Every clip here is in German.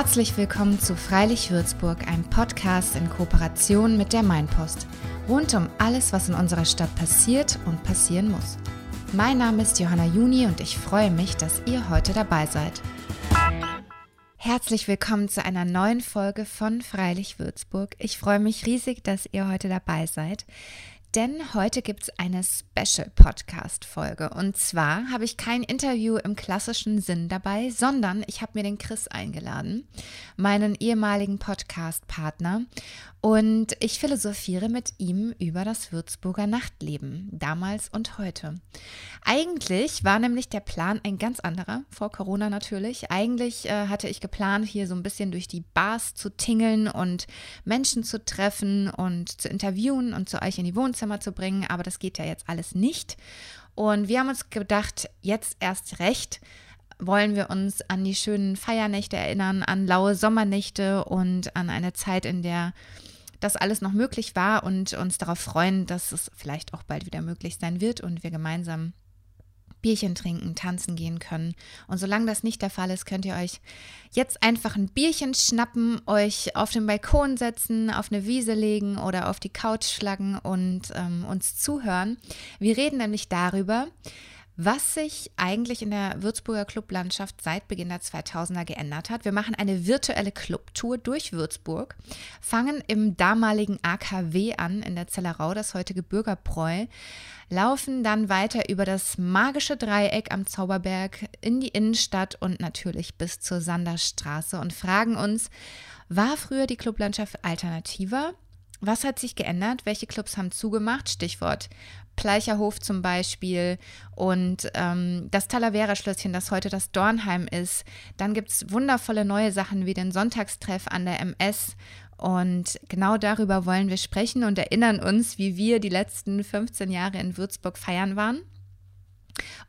Herzlich willkommen zu Freilich Würzburg, einem Podcast in Kooperation mit der Mainpost. Rund um alles, was in unserer Stadt passiert und passieren muss. Mein Name ist Johanna Juni und ich freue mich, dass ihr heute dabei seid. Herzlich willkommen zu einer neuen Folge von Freilich Würzburg. Ich freue mich riesig, dass ihr heute dabei seid. Denn heute gibt es eine Special-Podcast-Folge. Und zwar habe ich kein Interview im klassischen Sinn dabei, sondern ich habe mir den Chris eingeladen, meinen ehemaligen Podcast-Partner. Und ich philosophiere mit ihm über das Würzburger Nachtleben, damals und heute. Eigentlich war nämlich der Plan ein ganz anderer, vor Corona natürlich. Eigentlich äh, hatte ich geplant, hier so ein bisschen durch die Bars zu tingeln und Menschen zu treffen und zu interviewen und zu euch in die Wohnzimmer zu bringen, aber das geht ja jetzt alles nicht. Und wir haben uns gedacht, jetzt erst recht wollen wir uns an die schönen Feiernächte erinnern, an laue Sommernächte und an eine Zeit, in der das alles noch möglich war und uns darauf freuen, dass es vielleicht auch bald wieder möglich sein wird und wir gemeinsam Bierchen trinken, tanzen gehen können. Und solange das nicht der Fall ist, könnt ihr euch jetzt einfach ein Bierchen schnappen, euch auf den Balkon setzen, auf eine Wiese legen oder auf die Couch schlagen und ähm, uns zuhören. Wir reden nämlich darüber, was sich eigentlich in der Würzburger Clublandschaft seit Beginn der 2000er geändert hat. Wir machen eine virtuelle Clubtour durch Würzburg, fangen im damaligen AKW an, in der Zellerau, das heutige Bürgerbräu, laufen dann weiter über das magische Dreieck am Zauberberg in die Innenstadt und natürlich bis zur Sanderstraße und fragen uns, war früher die Clublandschaft alternativer? Was hat sich geändert? Welche Clubs haben zugemacht? Stichwort Pleicherhof zum Beispiel und ähm, das Talavera-Schlösschen, das heute das Dornheim ist. Dann gibt es wundervolle neue Sachen wie den Sonntagstreff an der MS. Und genau darüber wollen wir sprechen und erinnern uns, wie wir die letzten 15 Jahre in Würzburg feiern waren.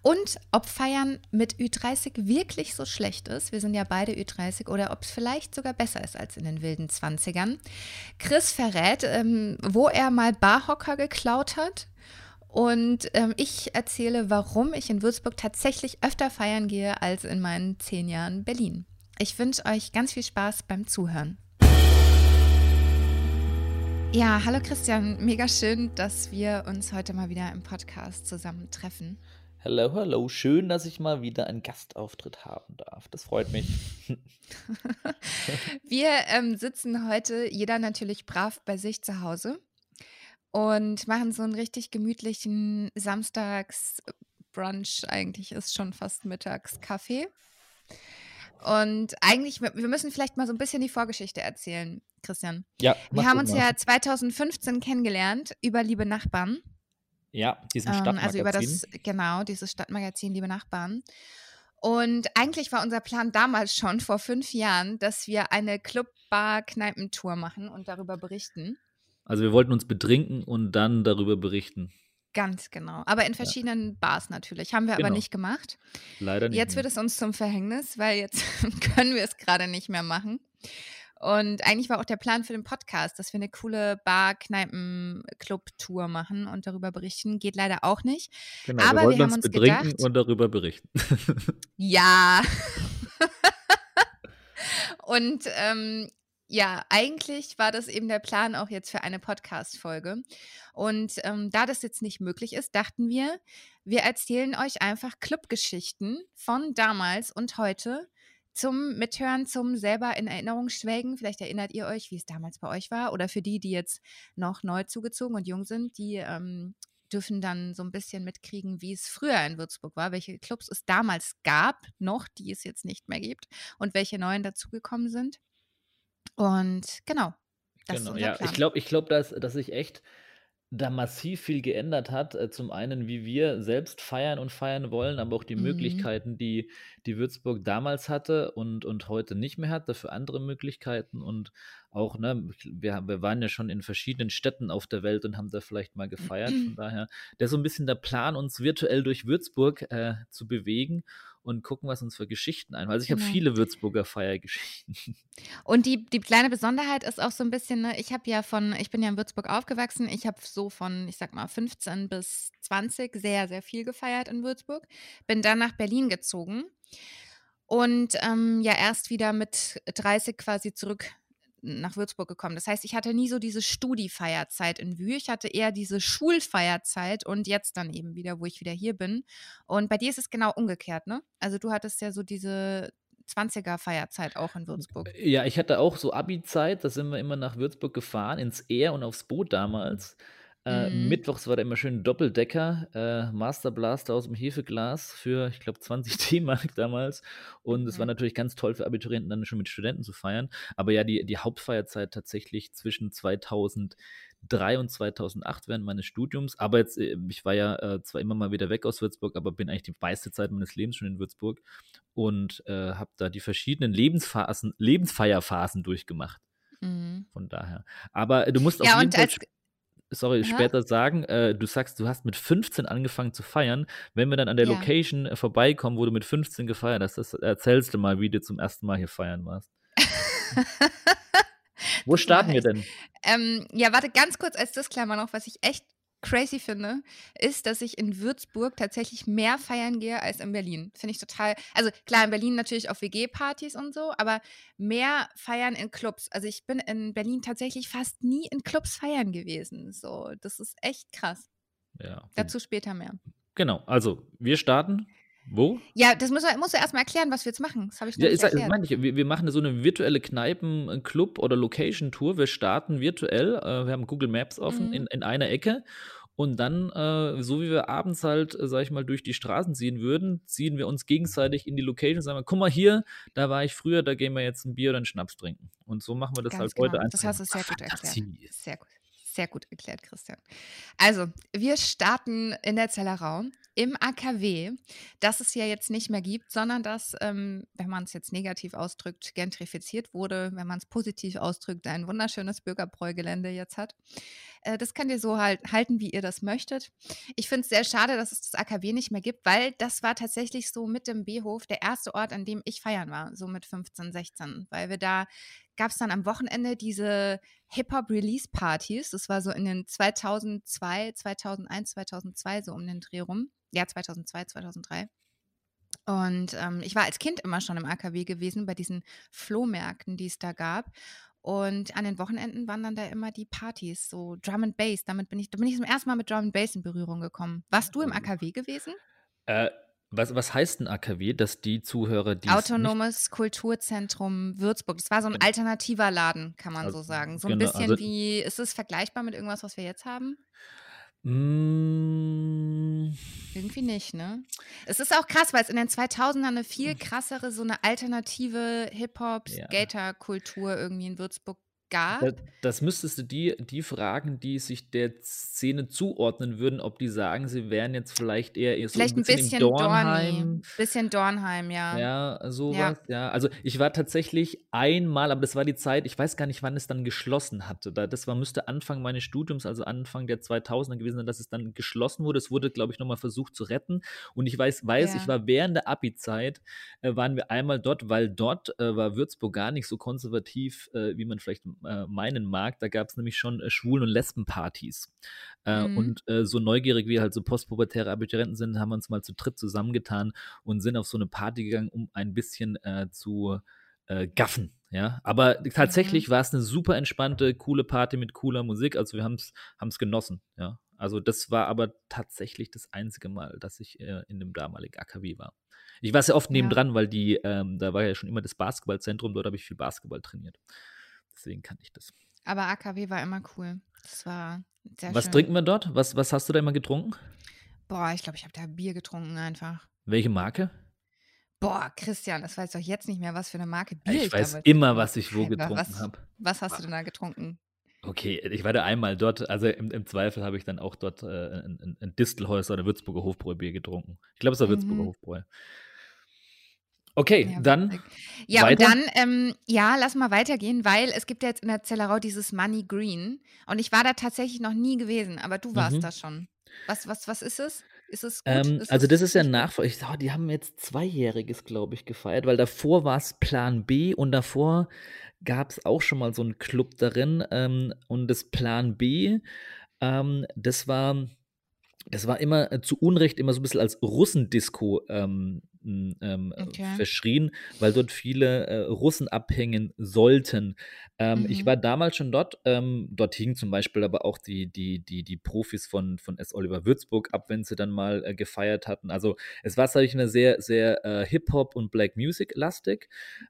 Und ob Feiern mit Ü30 wirklich so schlecht ist, wir sind ja beide Ü30, oder ob es vielleicht sogar besser ist als in den wilden 20ern. Chris verrät, ähm, wo er mal Barhocker geklaut hat und ähm, ich erzähle, warum ich in Würzburg tatsächlich öfter feiern gehe als in meinen zehn Jahren Berlin. Ich wünsche euch ganz viel Spaß beim Zuhören. Ja, hallo Christian, mega schön, dass wir uns heute mal wieder im Podcast zusammentreffen. Hallo, hallo, schön, dass ich mal wieder einen Gastauftritt haben darf. Das freut mich. wir ähm, sitzen heute, jeder natürlich brav bei sich zu Hause und machen so einen richtig gemütlichen Samstagsbrunch. Eigentlich ist schon fast Mittagskaffee. Und eigentlich, wir müssen vielleicht mal so ein bisschen die Vorgeschichte erzählen, Christian. Ja. Wir haben uns mal. ja 2015 kennengelernt über Liebe Nachbarn. Ja, diesen Stadtmagazin. Ähm, also über das, genau, dieses Stadtmagazin Liebe Nachbarn. Und eigentlich war unser Plan damals schon vor fünf Jahren, dass wir eine Club-Bar-Kneipentour machen und darüber berichten. Also wir wollten uns betrinken und dann darüber berichten. Ganz genau. Aber in verschiedenen ja. Bars natürlich. Haben wir genau. aber nicht gemacht. Leider nicht. Jetzt mehr. wird es uns zum Verhängnis, weil jetzt können wir es gerade nicht mehr machen. Und eigentlich war auch der Plan für den Podcast, dass wir eine coole Bar-Kneipen-Club-Tour machen und darüber berichten. Geht leider auch nicht. Genau, aber wir, wollten wir haben uns, betrinken gedacht, und darüber berichten. ja. und ähm, ja, eigentlich war das eben der Plan auch jetzt für eine Podcast-Folge. Und ähm, da das jetzt nicht möglich ist, dachten wir, wir erzählen euch einfach Clubgeschichten von damals und heute zum Mithören, zum selber in Erinnerung schwelgen. Vielleicht erinnert ihr euch, wie es damals bei euch war. Oder für die, die jetzt noch neu zugezogen und jung sind, die ähm, dürfen dann so ein bisschen mitkriegen, wie es früher in Würzburg war, welche Clubs es damals gab, noch, die es jetzt nicht mehr gibt und welche neuen dazugekommen sind. Und genau. Das genau, ist ja. Plan. Ich glaube, ich glaub, dass, dass sich echt da massiv viel geändert hat. Äh, zum einen, wie wir selbst feiern und feiern wollen, aber auch die mhm. Möglichkeiten, die, die Würzburg damals hatte und, und heute nicht mehr hat, dafür andere Möglichkeiten und auch, ne, wir, wir waren ja schon in verschiedenen Städten auf der Welt und haben da vielleicht mal gefeiert. Von daher, der ist so ein bisschen der Plan, uns virtuell durch Würzburg äh, zu bewegen und gucken, was uns für Geschichten ein. Also ich genau. habe viele Würzburger Feiergeschichten. Und die, die kleine Besonderheit ist auch so ein bisschen, ne, ich habe ja von, ich bin ja in Würzburg aufgewachsen, ich habe so von, ich sag mal, 15 bis 20 sehr, sehr viel gefeiert in Würzburg, bin dann nach Berlin gezogen. und ähm, ja erst wieder mit 30 quasi zurück nach Würzburg gekommen. Das heißt, ich hatte nie so diese Studi-Feierzeit in Wü. Ich hatte eher diese Schulfeierzeit und jetzt dann eben wieder, wo ich wieder hier bin. Und bei dir ist es genau umgekehrt, ne? Also du hattest ja so diese 20er Feierzeit auch in Würzburg. Ja, ich hatte auch so Abi-Zeit, da sind wir immer nach Würzburg gefahren, ins Ehr und aufs Boot damals. Äh, mhm. Mittwochs war da immer schön Doppeldecker, äh, Master Blaster aus dem Hefeglas für, ich glaube, 20 D-Mark damals. Und es mhm. war natürlich ganz toll für Abiturienten, dann schon mit Studenten zu feiern. Aber ja, die, die Hauptfeierzeit tatsächlich zwischen 2003 und 2008 während meines Studiums. Aber jetzt, äh, ich war ja äh, zwar immer mal wieder weg aus Würzburg, aber bin eigentlich die meiste Zeit meines Lebens schon in Würzburg und äh, habe da die verschiedenen Lebensphasen, Lebensfeierphasen durchgemacht. Mhm. Von daher. Aber du musst ja, auf jeden Fall sorry, Aha. später sagen, äh, du sagst, du hast mit 15 angefangen zu feiern. Wenn wir dann an der ja. Location äh, vorbeikommen, wo du mit 15 gefeiert hast, das erzählst du mal, wie du zum ersten Mal hier feiern warst. wo starten wir denn? Ähm, ja, warte, ganz kurz als Disclaimer noch, was ich echt crazy finde, ist, dass ich in Würzburg tatsächlich mehr feiern gehe als in Berlin. Finde ich total. Also klar, in Berlin natürlich auf WG-Partys und so, aber mehr feiern in Clubs. Also ich bin in Berlin tatsächlich fast nie in Clubs feiern gewesen. So, das ist echt krass. Ja. Dazu später mehr. Genau, also wir starten. Wo? Ja, das muss, musst du erstmal erklären, was wir jetzt machen. Das habe ich noch ja, nicht erklärt. Meine ich, wir, wir, machen so eine virtuelle Kneipen-, Club- oder Location-Tour. Wir starten virtuell. Äh, wir haben Google Maps offen mhm. in, in einer Ecke. Und dann, äh, so wie wir abends halt, äh, sag ich mal, durch die Straßen ziehen würden, ziehen wir uns gegenseitig in die Location und sagen, guck mal hier, da war ich früher, da gehen wir jetzt ein Bier oder einen Schnaps trinken. Und so machen wir das Ganz halt genau. heute einfach. Das hast du sehr gut erklärt. Sehr gut. Sehr gut erklärt, Christian. Also, wir starten in der Zellerau im AKW, das es ja jetzt nicht mehr gibt, sondern das, ähm, wenn man es jetzt negativ ausdrückt, gentrifiziert wurde, wenn man es positiv ausdrückt, ein wunderschönes Bürgerbräugelände jetzt hat. Äh, das könnt ihr so halt halten, wie ihr das möchtet. Ich finde es sehr schade, dass es das AKW nicht mehr gibt, weil das war tatsächlich so mit dem B-Hof der erste Ort, an dem ich feiern war, so mit 15, 16, weil wir da gab es dann am Wochenende diese Hip-Hop-Release-Partys. Das war so in den 2002, 2001, 2002, so um den Dreh rum. Ja, 2002, 2003. Und ähm, ich war als Kind immer schon im AKW gewesen, bei diesen Flohmärkten, die es da gab. Und an den Wochenenden waren dann da immer die Partys, so Drum and Bass. Damit bin ich, da bin ich zum ersten Mal mit Drum and Bass in Berührung gekommen. Warst du im AKW gewesen? Äh, was, was heißt ein AKW, dass die Zuhörer, die. Autonomes Kulturzentrum Würzburg. Das war so ein alternativer Laden, kann man also, so sagen. So ein genau, bisschen also, wie, ist es vergleichbar mit irgendwas, was wir jetzt haben? Mm. Irgendwie nicht, ne? Es ist auch krass, weil es in den 2000ern eine viel krassere, so eine alternative Hip-Hop-Skater-Kultur irgendwie in Würzburg gab. Das, das müsstest du die, die fragen, die sich der Szene zuordnen würden, ob die sagen, sie wären jetzt vielleicht eher, eher vielleicht so ein bisschen, bisschen Dornheim. Dorny. Bisschen Dornheim, ja. Ja, sowas, ja. ja. Also ich war tatsächlich einmal, aber das war die Zeit, ich weiß gar nicht, wann es dann geschlossen hatte. Das war, müsste Anfang meines Studiums, also Anfang der 2000er gewesen sein, dass es dann geschlossen wurde. Es wurde, glaube ich, nochmal versucht zu retten. Und ich weiß, weiß ja. ich war während der Abi-Zeit, äh, waren wir einmal dort, weil dort äh, war Würzburg gar nicht so konservativ, äh, wie man vielleicht äh, meinen mag. Da gab es nämlich schon äh, Schwulen- und Lesbenpartys. Äh, mhm. Und äh, so neugierig wie halt so postpubertäre Abiturienten sind, haben wir uns mal zu dritt zusammengetan und sind auf so eine Party gegangen, um ein bisschen äh, zu äh, gaffen. Ja, aber tatsächlich mhm. war es eine super entspannte, coole Party mit cooler Musik. Also wir haben es genossen. Ja, also das war aber tatsächlich das einzige Mal, dass ich in dem damaligen AKW war. Ich war sehr oft nebendran, ja. weil die, ähm, da war ja schon immer das Basketballzentrum, dort habe ich viel Basketball trainiert. Deswegen kann ich das. Aber AKW war immer cool. Das war sehr Was schön. trinken wir dort? Was, was hast du da immer getrunken? Boah, ich glaube, ich habe da Bier getrunken einfach. Welche Marke? Boah, Christian, das weiß doch jetzt nicht mehr, was für eine Marke Bier ich, ich weiß immer, was ich wo getrunken habe. Was hast du denn da getrunken? Okay, ich war da einmal dort, also im, im Zweifel habe ich dann auch dort äh, ein, ein Distelhäuser oder Würzburger Hofbräu-Bier getrunken. Ich glaube, es war mhm. Würzburger Hofbräu. Okay, ja, dann. Ja, weiter? und dann, ähm, ja, lass mal weitergehen, weil es gibt ja jetzt in der Zellerau dieses Money Green. Und ich war da tatsächlich noch nie gewesen, aber du warst mhm. da schon. Was, was, was ist es? Ist es gut? Ähm, ist also, das ist ja Nachfolger. Oh, die haben jetzt Zweijähriges, glaube ich, gefeiert, weil davor war es Plan B und davor gab es auch schon mal so einen Club darin. Ähm, und das Plan B, ähm, das war das war immer äh, zu Unrecht immer so ein bisschen als Russendisco ähm, ähm, okay. verschrien, weil dort viele äh, Russen abhängen sollten. Ähm, mhm. Ich war damals schon dort. Ähm, dort hingen zum Beispiel aber auch die, die, die, die Profis von, von S. Oliver Würzburg ab, wenn sie dann mal äh, gefeiert hatten. Also es war, sage ich, eine sehr, sehr äh, Hip-Hop und Black Music-lastig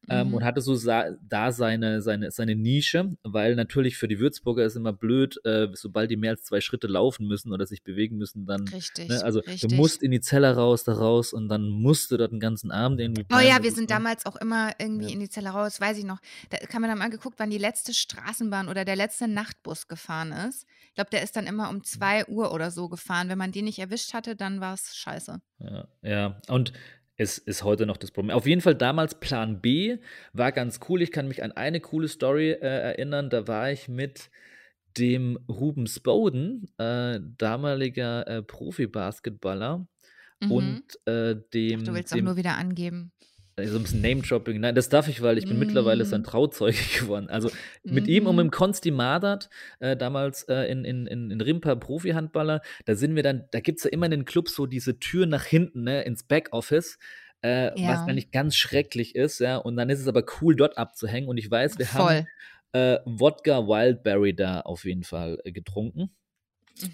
ähm, mhm. und hatte so da seine, seine, seine Nische, weil natürlich für die Würzburger ist immer blöd, äh, sobald die mehr als zwei Schritte laufen müssen oder sich bewegen müssen, dann. Richtig. Ne, also richtig. du musst in die Zelle raus, da raus und dann musst du dort den ganzen Abend irgendwie. Oh ja, wir sind damals auch immer irgendwie ja. in die Zelle raus, weiß ich noch. Da kann man dann mal geguckt, wann die letzte Straßenbahn oder der letzte Nachtbus gefahren ist. Ich glaube, der ist dann immer um 2 Uhr oder so gefahren. Wenn man den nicht erwischt hatte, dann war es scheiße. Ja, ja. Und es ist heute noch das Problem. Auf jeden Fall damals Plan B war ganz cool. Ich kann mich an eine coole Story äh, erinnern. Da war ich mit dem Rubens Bowden, äh, damaliger äh, Profi-Basketballer, mhm. und äh, dem. Ach, du willst dem, auch nur wieder angeben. Äh, so ein bisschen Name-Dropping. Nein, das darf ich, weil ich bin mm. mittlerweile sein Trauzeuge geworden. Also mit mm. ihm und mit dem Konsti Madert, äh, damals äh, in, in, in, in Rimpa Profi-Handballer, da sind wir dann, da gibt es ja immer in den Clubs so diese Tür nach hinten, ne, ins Backoffice. Äh, ja. was eigentlich ganz schrecklich ist, ja, und dann ist es aber cool, dort abzuhängen. Und ich weiß, wir Voll. haben äh, Wodka Wildberry da auf jeden Fall äh, getrunken.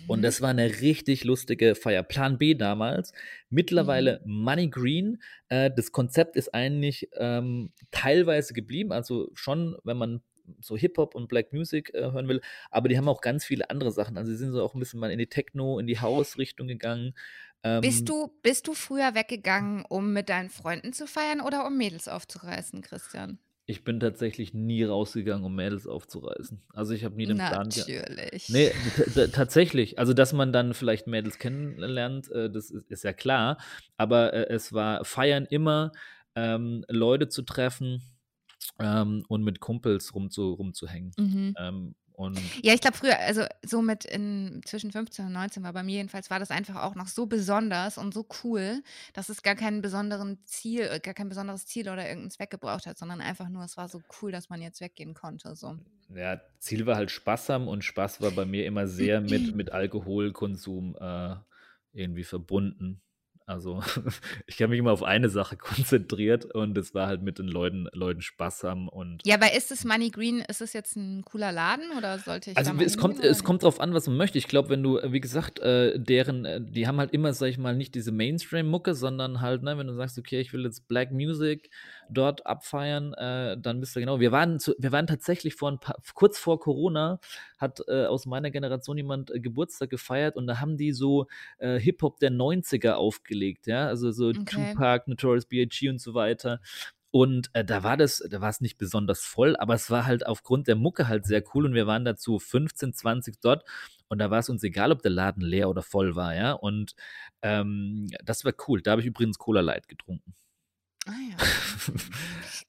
Und mhm. das war eine richtig lustige Feier. Plan B damals. Mittlerweile mhm. Money Green. Äh, das Konzept ist eigentlich ähm, teilweise geblieben. Also schon, wenn man so Hip-Hop und Black Music äh, hören will. Aber die haben auch ganz viele andere Sachen. Also sie sind so auch ein bisschen mal in die Techno, in die House-Richtung gegangen. Ähm, bist, du, bist du früher weggegangen, um mit deinen Freunden zu feiern oder um Mädels aufzureißen, Christian? Ich bin tatsächlich nie rausgegangen, um Mädels aufzureißen. Also ich habe nie den Plan gehabt. Natürlich. Nee, tatsächlich. Also, dass man dann vielleicht Mädels kennenlernt, äh, das ist, ist, ja klar. Aber äh, es war Feiern immer, ähm, Leute zu treffen ähm, und mit Kumpels rumzu, rumzuhängen. Mhm. Ähm, und ja, ich glaube früher, also so mit in, zwischen 15 und 19 war bei mir jedenfalls, war das einfach auch noch so besonders und so cool, dass es gar keinen besonderen Ziel, äh, gar kein besonderes Ziel oder irgendeinen Zweck gebraucht hat, sondern einfach nur, es war so cool, dass man jetzt weggehen konnte. So. Ja, Ziel war halt Spaß haben und Spaß war bei mir immer sehr mit, mit Alkoholkonsum äh, irgendwie verbunden. Also ich habe mich immer auf eine Sache konzentriert und es war halt mit den Leuten, Leuten Spaß haben und. Ja, aber ist es Money Green, ist es jetzt ein cooler Laden oder sollte ich Also es kommt, es kommt drauf an, was man möchte. Ich glaube, wenn du, wie gesagt, äh, deren, äh, die haben halt immer, sag ich mal, nicht diese Mainstream-Mucke, sondern halt, ne, wenn du sagst, okay, ich will jetzt Black Music dort abfeiern, äh, dann bist du genau. Wir waren, zu, wir waren tatsächlich vor ein paar, kurz vor Corona, hat äh, aus meiner Generation jemand äh, Geburtstag gefeiert und da haben die so äh, Hip-Hop der 90er aufgelegt, ja, also so okay. Tupac, Notorious B.I.G. und so weiter. Und äh, da war das, da war es nicht besonders voll, aber es war halt aufgrund der Mucke halt sehr cool und wir waren dazu 15, 20 dort und da war es uns egal, ob der Laden leer oder voll war, ja. Und ähm, das war cool. Da habe ich übrigens Cola Light getrunken. Ah ja.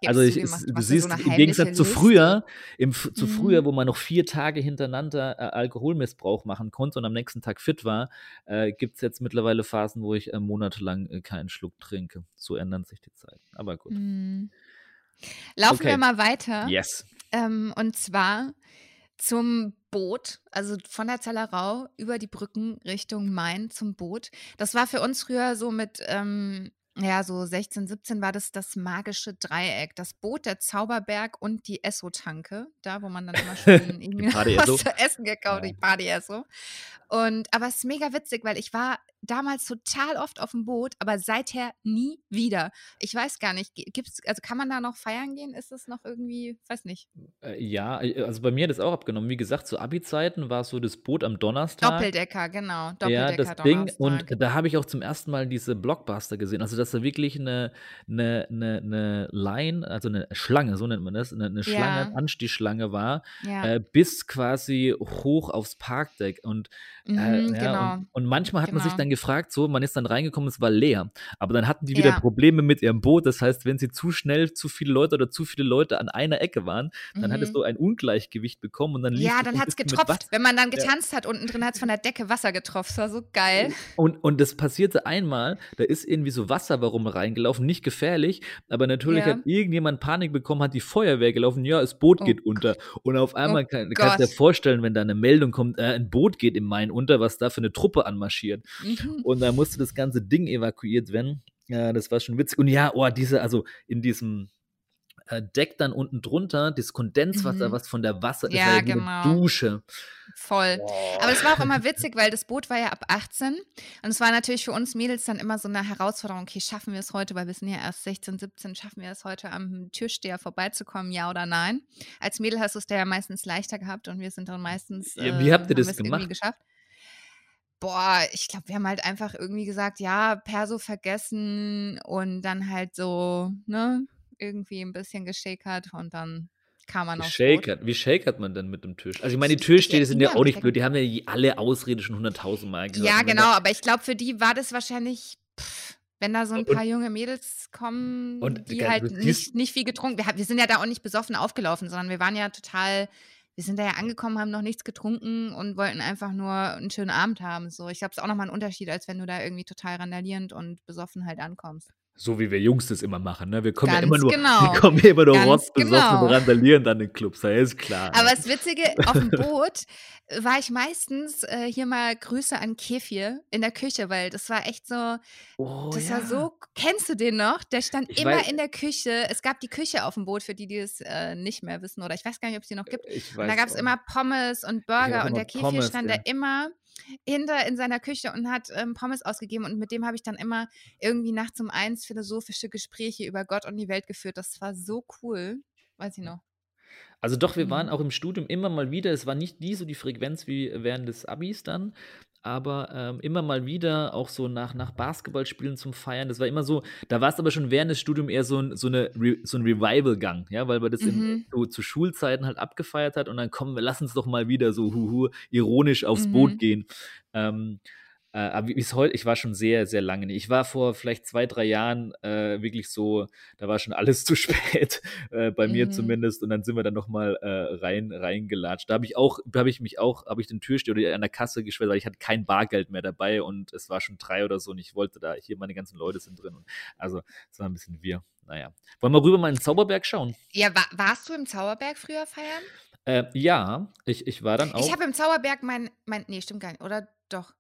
also ich, du, du siehst, so im Gegensatz zu früher, im, zu mhm. früher, wo man noch vier Tage hintereinander äh, Alkoholmissbrauch machen konnte und am nächsten Tag fit war, äh, gibt es jetzt mittlerweile Phasen, wo ich äh, monatelang äh, keinen Schluck trinke. So ändern sich die Zeiten. Aber gut. Mhm. Laufen okay. wir mal weiter. Yes. Ähm, und zwar zum Boot, also von der Zellerau über die Brücken Richtung Main zum Boot. Das war für uns früher so mit ähm, ja, so 16, 17 war das das magische Dreieck. Das Boot, der Zauberberg und die Esso-Tanke. Da, wo man dann immer schön irgendwie was zu essen gekauft, ja. die Party-Esso. Und, aber es ist mega witzig, weil ich war damals total oft auf dem Boot, aber seither nie wieder. Ich weiß gar nicht, gibt's, also kann man da noch feiern gehen? Ist es noch irgendwie, weiß nicht. Äh, ja, äh, also bei mir hat es auch abgenommen. Wie gesagt, zu Abi-Zeiten war es so das Boot am Donnerstag. Doppeldecker, genau. Doppeldecker, ja, das Ding. Und da habe ich auch zum ersten Mal diese Blockbuster gesehen. Also, dass da wirklich eine, eine, eine, eine Line, also eine Schlange, so nennt man das, eine, eine Schlange, ja. Anstichschlange war, ja. äh, bis quasi hoch aufs Parkdeck. Und, äh, mhm, ja, genau. und, und manchmal hat genau. man sich genau. dann gefragt, so, man ist dann reingekommen, es war leer. Aber dann hatten die wieder ja. Probleme mit ihrem Boot. Das heißt, wenn sie zu schnell zu viele Leute oder zu viele Leute an einer Ecke waren, dann mhm. hattest du ein Ungleichgewicht bekommen und dann Ja, dann hat es getropft. Wenn man dann getanzt ja. hat, unten drin hat es von der Decke Wasser getroffen. Das war so geil. Und, und das passierte einmal, da ist irgendwie so Wasser warum reingelaufen, nicht gefährlich, aber natürlich ja. hat irgendjemand Panik bekommen, hat die Feuerwehr gelaufen, ja, das Boot oh geht Gott. unter. Und auf einmal oh kann, kannst du dir vorstellen, wenn da eine Meldung kommt, äh, ein Boot geht im Main unter, was da für eine Truppe anmarschiert. Mhm. Und da musste das ganze Ding evakuiert werden. Ja, das war schon witzig. Und ja, oh, diese, also in diesem äh, Deck dann unten drunter, das Kondenswasser, mhm. was von der Wasser, ja, war ja genau. eine Dusche. Voll. Boah. Aber es war auch immer witzig, weil das Boot war ja ab 18 und es war natürlich für uns Mädels dann immer so eine Herausforderung, okay, schaffen wir es heute, weil wir sind ja erst 16, 17, schaffen wir es heute am Türsteher vorbeizukommen, ja oder nein? Als Mädel hast du es ja meistens leichter gehabt und wir sind dann meistens äh, ja, Wie habt ihr das gemacht? geschafft. Boah, ich glaube, wir haben halt einfach irgendwie gesagt, ja, Perso vergessen und dann halt so, ne, irgendwie ein bisschen geschakert und dann kam man auf Shakert. Wie shakert man denn mit dem Tisch? Also ich meine, die Türsteher sind ja auch nicht blöd, die haben ja alle Ausrede schon 100.000 Mal gehört. Ja, genau, aber ich glaube, für die war das wahrscheinlich, pff, wenn da so ein paar und, junge Mädels kommen, und, die halt nicht, nicht viel getrunken, wir, wir sind ja da auch nicht besoffen aufgelaufen, sondern wir waren ja total wir sind da ja angekommen, haben noch nichts getrunken und wollten einfach nur einen schönen Abend haben. So, ich glaube, es ist auch nochmal ein Unterschied, als wenn du da irgendwie total randalierend und besoffen halt ankommst. So wie wir Jungs das immer machen, ne? Wir kommen Ganz ja immer nur, genau. wir kommen ja immer nur rotzbesoffen genau. und randalieren dann in Clubs, ja, ist klar. Aber das Witzige, auf dem Boot war ich meistens äh, hier mal Grüße an Kefir in der Küche, weil das war echt so, oh, das ja. war so, kennst du den noch? Der stand ich immer weiß, in der Küche. Es gab die Küche auf dem Boot, für die, die es äh, nicht mehr wissen oder ich weiß gar nicht, ob es die noch gibt. Weiß und da gab es immer Pommes und Burger und der Kefir Pommes, stand ja. da immer hinter in seiner Küche und hat ähm, Pommes ausgegeben und mit dem habe ich dann immer irgendwie nachts um eins philosophische Gespräche über Gott und die Welt geführt. Das war so cool. Weiß ich noch. Also doch, wir waren mhm. auch im Studium immer mal wieder, es war nicht nie so die Frequenz wie während des Abis dann, aber ähm, immer mal wieder auch so nach, nach Basketballspielen zum Feiern. Das war immer so, da war es aber schon während des Studiums eher so ein, so eine so ein Revival-Gang, ja, weil man das mhm. in, so, zu Schulzeiten halt abgefeiert hat und dann kommen wir, lass uns doch mal wieder so huhu, ironisch aufs mhm. Boot gehen. Ähm, äh, aber wie es heute, ich war schon sehr, sehr lange nicht. Ich war vor vielleicht zwei, drei Jahren äh, wirklich so, da war schon alles zu spät, äh, bei mhm. mir zumindest. Und dann sind wir dann nochmal äh, rein, reingelatscht. Da habe ich auch, da habe ich mich auch, habe ich den Türsteher oder an der Kasse geschwellt, weil ich hatte kein Bargeld mehr dabei und es war schon drei oder so und ich wollte da, hier meine ganzen Leute sind drin. Und also es war ein bisschen wir. Naja. Wollen wir rüber mal in den Zauberberg schauen? Ja, wa warst du im Zauberberg früher feiern? Äh, ja, ich, ich war dann auch. Ich habe im Zauberberg mein, mein, nee, stimmt gar nicht, oder doch?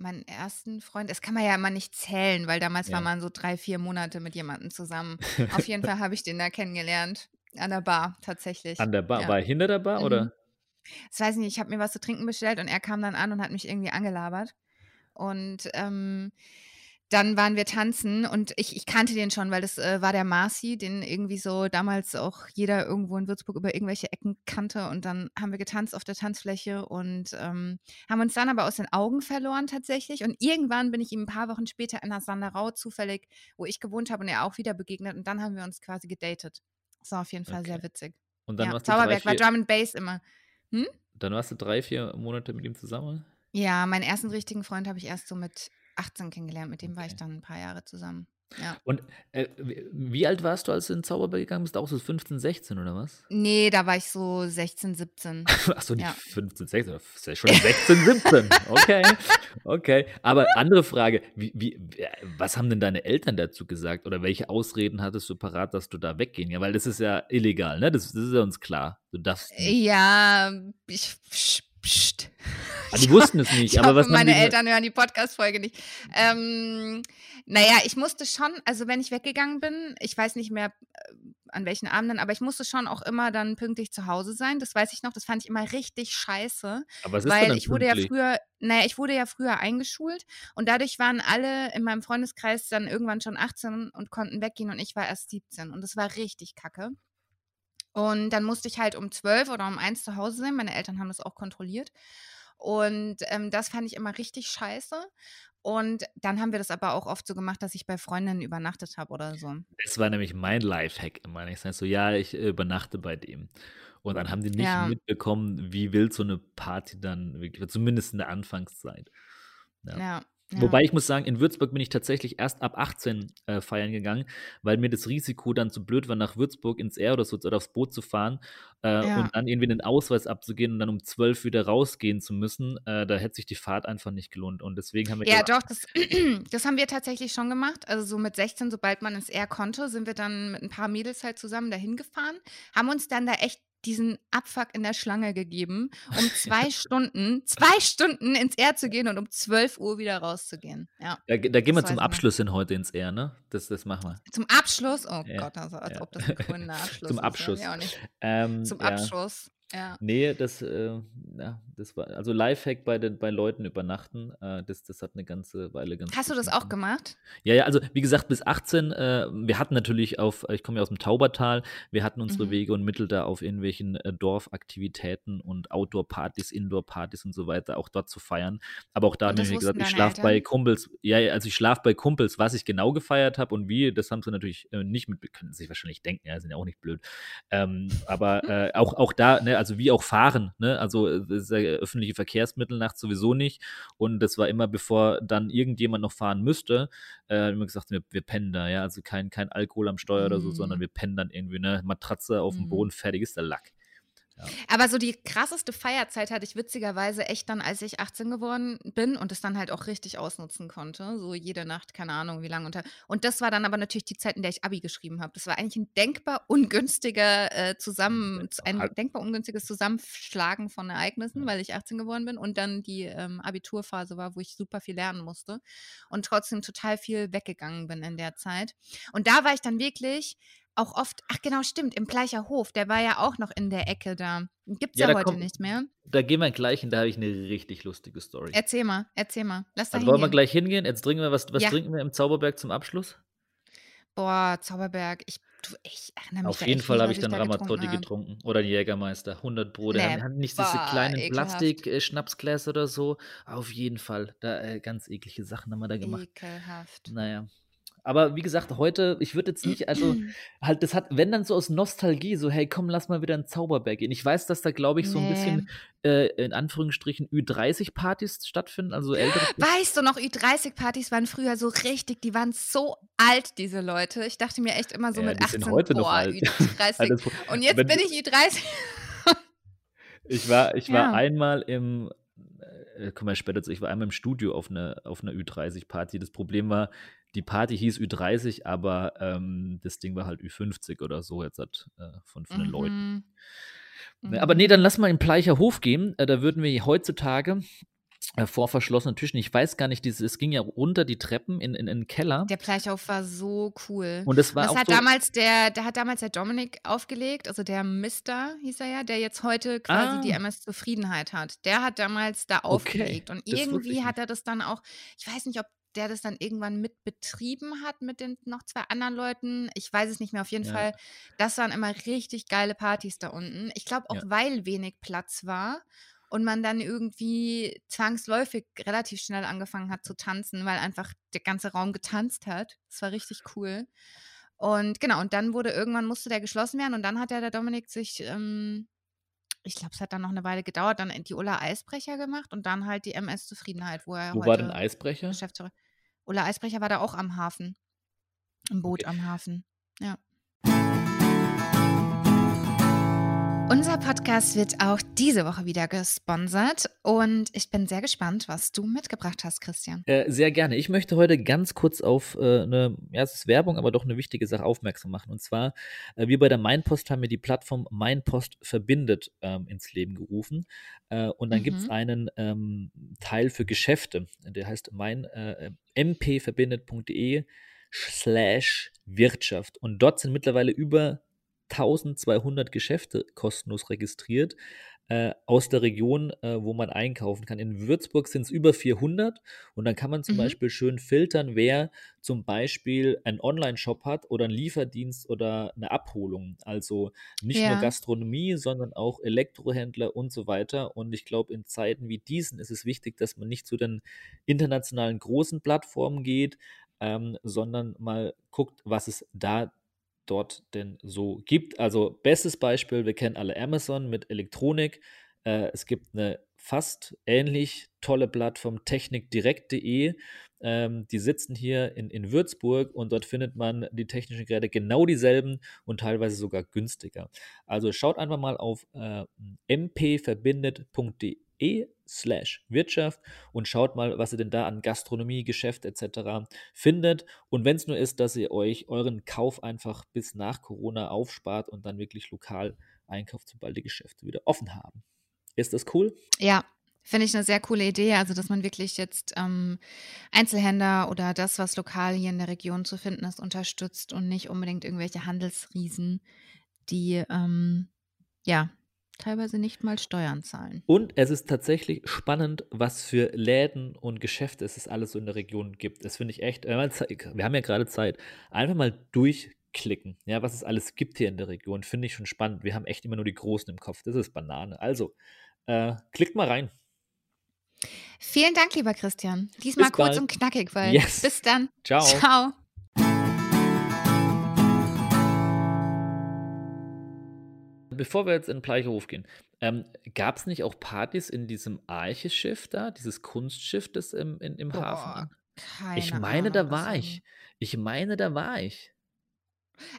Meinen ersten Freund, das kann man ja immer nicht zählen, weil damals ja. war man so drei, vier Monate mit jemandem zusammen. Auf jeden Fall habe ich den da kennengelernt. An der Bar, tatsächlich. An der Bar? Ja. War er hinter der Bar mhm. oder? Das weiß ich nicht. Ich habe mir was zu trinken bestellt und er kam dann an und hat mich irgendwie angelabert. Und ähm, dann waren wir tanzen und ich, ich kannte den schon, weil das äh, war der Marci, den irgendwie so damals auch jeder irgendwo in Würzburg über irgendwelche Ecken kannte. Und dann haben wir getanzt auf der Tanzfläche und ähm, haben uns dann aber aus den Augen verloren tatsächlich. Und irgendwann bin ich ihm ein paar Wochen später in der Sanderau zufällig, wo ich gewohnt habe und er auch wieder begegnet. Und dann haben wir uns quasi gedatet. Das war auf jeden Fall okay. sehr witzig. Und dann ja, warst Zauberberg drei, war Drum and Bass immer. Hm? Dann warst du drei, vier Monate mit ihm zusammen? Ja, meinen ersten richtigen Freund habe ich erst so mit 18 kennengelernt. Mit dem war ich dann ein paar Jahre zusammen. Ja. Und äh, wie alt warst du, als du in Zauberberg gegangen bist? Auch so 15, 16 oder was? Nee, da war ich so 16, 17. Achso, nicht ja. 15, 16, das ist ja schon 16, 17. Okay, okay. Aber andere Frage, wie, wie, was haben denn deine Eltern dazu gesagt? Oder welche Ausreden hattest du parat, dass du da weggehen? Ja, weil das ist ja illegal, ne? Das, das ist ja uns klar. Du darfst nicht. Ja, ich Psst. Ah, die wussten es nicht. ich aber hoffe, was meine Eltern hören die Podcast-Folge nicht. Ähm, naja, ich musste schon, also wenn ich weggegangen bin, ich weiß nicht mehr äh, an welchen Abenden, aber ich musste schon auch immer dann pünktlich zu Hause sein. Das weiß ich noch, das fand ich immer richtig scheiße. Aber was ist weil denn ich wurde ja früher, naja, ich wurde ja früher eingeschult und dadurch waren alle in meinem Freundeskreis dann irgendwann schon 18 und konnten weggehen und ich war erst 17 und das war richtig kacke. Und dann musste ich halt um 12 oder um 1 zu Hause sein. Meine Eltern haben das auch kontrolliert. Und ähm, das fand ich immer richtig scheiße. Und dann haben wir das aber auch oft so gemacht, dass ich bei Freundinnen übernachtet habe oder so. Das war nämlich mein Lifehack immer. Ich sage so, ja, ich äh, übernachte bei dem. Und dann haben die nicht ja. mitbekommen, wie wild so eine Party dann wirklich zumindest in der Anfangszeit. Ja. ja. Ja. Wobei ich muss sagen, in Würzburg bin ich tatsächlich erst ab 18 äh, feiern gegangen, weil mir das Risiko dann zu blöd war, nach Würzburg ins Air oder so oder aufs Boot zu fahren äh, ja. und dann irgendwie den Ausweis abzugehen und dann um 12 wieder rausgehen zu müssen. Äh, da hätte sich die Fahrt einfach nicht gelohnt. Und deswegen haben wir. Ja, doch, das, das haben wir tatsächlich schon gemacht. Also so mit 16, sobald man ins Air konnte, sind wir dann mit ein paar Mädels halt zusammen dahin gefahren, haben uns dann da echt diesen Abfuck in der Schlange gegeben, um zwei Stunden, zwei Stunden ins R zu gehen und um 12 Uhr wieder rauszugehen. Ja, da, da gehen wir zum Abschluss hin heute ins R, ne? Das, das machen wir. Zum Abschluss? Oh ja. Gott, also, als ja. ob das ein grüner Abschluss zum Abschluss. ist. Ja, ähm, zum Abschluss. Ja. Nee, das, äh, ja, das war, also Lifehack bei den, bei Leuten übernachten, äh, das, das hat eine ganze Weile ganz Hast du das auch gemacht? Ja, ja, also wie gesagt, bis 18, äh, wir hatten natürlich auf, ich komme ja aus dem Taubertal, wir hatten unsere mhm. Wege und Mittel da auf irgendwelchen äh, Dorfaktivitäten und Outdoor-Partys, Indoor-Partys und so weiter, auch dort zu feiern. Aber auch da haben wir gesagt, ich schlafe bei Kumpels, ja, also ich schlafe bei Kumpels, was ich genau gefeiert habe und wie, das haben sie natürlich äh, nicht mit, können sich wahrscheinlich denken, ja, sind ja auch nicht blöd. Ähm, aber äh, auch, auch da, ne, also wie auch fahren, ne? Also äh, ja öffentliche Verkehrsmittel nachts sowieso nicht. Und das war immer, bevor dann irgendjemand noch fahren müsste, äh, immer gesagt, wir, wir pennen da, ja. Also kein, kein Alkohol am Steuer mhm. oder so, sondern mhm. wir pennen dann irgendwie, ne, Matratze auf dem mhm. Boden, fertig ist der Lack. Aber so die krasseste Feierzeit hatte ich witzigerweise echt dann, als ich 18 geworden bin und es dann halt auch richtig ausnutzen konnte. So jede Nacht, keine Ahnung, wie lange unter. Und das war dann aber natürlich die Zeit, in der ich Abi geschrieben habe. Das war eigentlich ein denkbar ungünstiger äh, zusammen, ein denkbar ungünstiges Zusammenschlagen von Ereignissen, weil ich 18 geworden bin und dann die ähm, Abiturphase war, wo ich super viel lernen musste und trotzdem total viel weggegangen bin in der Zeit. Und da war ich dann wirklich auch oft, ach genau, stimmt, im Gleicher Hof, der war ja auch noch in der Ecke da. Gibt es ja, ja heute kommt, nicht mehr. Da gehen wir gleich hin, da habe ich eine richtig lustige Story. Erzähl mal, erzähl mal. Lass da also wollen wir gleich hingehen? Jetzt trinken wir, was, was ja. trinken wir im Zauberberg zum Abschluss? Boah, Zauberberg, ich, du, ich erinnere mich Auf jeden Fall habe ich dann Ramazzotti getrunken, getrunken. Oder einen Jägermeister, 100 Pro. Der nee, hat nicht boah, diese kleinen Plastik-Schnapsgläser oder so. Auf jeden Fall, da äh, ganz eklige Sachen haben wir da gemacht. Ekelhaft. Naja, aber wie gesagt, heute, ich würde jetzt nicht, also halt, das hat, wenn dann so aus Nostalgie, so, hey, komm, lass mal wieder in Zauberberg gehen. Ich weiß, dass da, glaube ich, so ein bisschen, äh, in Anführungsstrichen, Ü30-Partys stattfinden, also ältere. Weißt du noch, Ü30-Partys waren früher so richtig, die waren so alt, diese Leute. Ich dachte mir echt immer so ja, mit 18, heute boah, noch alt. Ü30. Und jetzt bin ich Ü30. ich war, ich war ja. einmal im, äh, kommen wir später zu, ich war einmal im Studio auf einer auf eine Ü30-Party. Das Problem war, die Party hieß Ü30, aber ähm, das Ding war halt Ü50 oder so jetzt hat, äh, von, von den mhm. Leuten. Mhm. Aber nee, dann lass mal in Pleicher Hof gehen. Äh, da würden wir heutzutage äh, vor verschlossenen Tischen. Ich weiß gar nicht, dieses, es ging ja runter die Treppen in, in, in den Keller. Der Pleichhof war so cool. Und das war das auch hat so damals der, der hat damals der Dominik aufgelegt, also der Mister hieß er ja, der jetzt heute quasi ah. die MS Zufriedenheit hat. Der hat damals da aufgelegt. Okay. Und irgendwie hat er das dann auch, ich weiß nicht, ob der das dann irgendwann mit betrieben hat mit den noch zwei anderen Leuten. Ich weiß es nicht mehr. Auf jeden ja. Fall, das waren immer richtig geile Partys da unten. Ich glaube auch, ja. weil wenig Platz war und man dann irgendwie zwangsläufig relativ schnell angefangen hat zu tanzen, weil einfach der ganze Raum getanzt hat. Das war richtig cool. Und genau, und dann wurde irgendwann musste der geschlossen werden und dann hat ja der Dominik sich ähm, ich glaube, es hat dann noch eine Weile gedauert, dann die Ulla Eisbrecher gemacht und dann halt die MS Zufriedenheit, wo er Wo war denn Eisbrecher? Geschäftsführer. Ulla Eisbrecher war da auch am Hafen. Im Boot okay. am Hafen. Ja. Unser Podcast wird auch diese Woche wieder gesponsert und ich bin sehr gespannt, was du mitgebracht hast, Christian. Äh, sehr gerne. Ich möchte heute ganz kurz auf äh, eine, ja, es ist Werbung, aber doch eine wichtige Sache aufmerksam machen. Und zwar, äh, wir bei der Mainpost haben wir die Plattform Mainpost verbindet ähm, ins Leben gerufen. Äh, und dann mhm. gibt es einen ähm, Teil für Geschäfte, der heißt mein äh, mpverbindet.de slash Wirtschaft. Und dort sind mittlerweile über 1200 Geschäfte kostenlos registriert äh, aus der Region, äh, wo man einkaufen kann. In Würzburg sind es über 400 und dann kann man zum mhm. Beispiel schön filtern, wer zum Beispiel einen Online-Shop hat oder einen Lieferdienst oder eine Abholung. Also nicht ja. nur Gastronomie, sondern auch Elektrohändler und so weiter. Und ich glaube, in Zeiten wie diesen ist es wichtig, dass man nicht zu den internationalen großen Plattformen geht, ähm, sondern mal guckt, was es da dort denn so gibt. Also bestes Beispiel, wir kennen alle Amazon mit Elektronik. Äh, es gibt eine fast ähnlich tolle Plattform technikdirekt.de. Ähm, die sitzen hier in, in Würzburg und dort findet man die technischen Geräte genau dieselben und teilweise sogar günstiger. Also schaut einfach mal auf äh, mpverbindet.de e slash Wirtschaft und schaut mal, was ihr denn da an Gastronomie, Geschäft etc. findet. Und wenn es nur ist, dass ihr euch euren Kauf einfach bis nach Corona aufspart und dann wirklich lokal einkauft, sobald die Geschäfte wieder offen haben. Ist das cool? Ja, Finde ich eine sehr coole Idee, also dass man wirklich jetzt ähm, Einzelhändler oder das, was lokal hier in der Region zu finden ist, unterstützt und nicht unbedingt irgendwelche Handelsriesen, die ähm, ja teilweise nicht mal Steuern zahlen. Und es ist tatsächlich spannend, was für Läden und Geschäfte es alles so in der Region gibt. Das finde ich echt, wir haben ja gerade Zeit, einfach mal durchklicken, ja, was es alles gibt hier in der Region, finde ich schon spannend. Wir haben echt immer nur die Großen im Kopf, das ist Banane. Also, äh, klickt mal rein. Vielen Dank, lieber Christian. Diesmal bis kurz bald. und knackig, weil yes. bis dann. Ciao. Ciao. Bevor wir jetzt in den Bleicherhof gehen, ähm, gab es nicht auch Partys in diesem Arche-Schiff da, dieses Kunstschiff, das im, in, im Boah, Hafen? ich meine, Ahnung, da war ich. Ich meine, da war ich.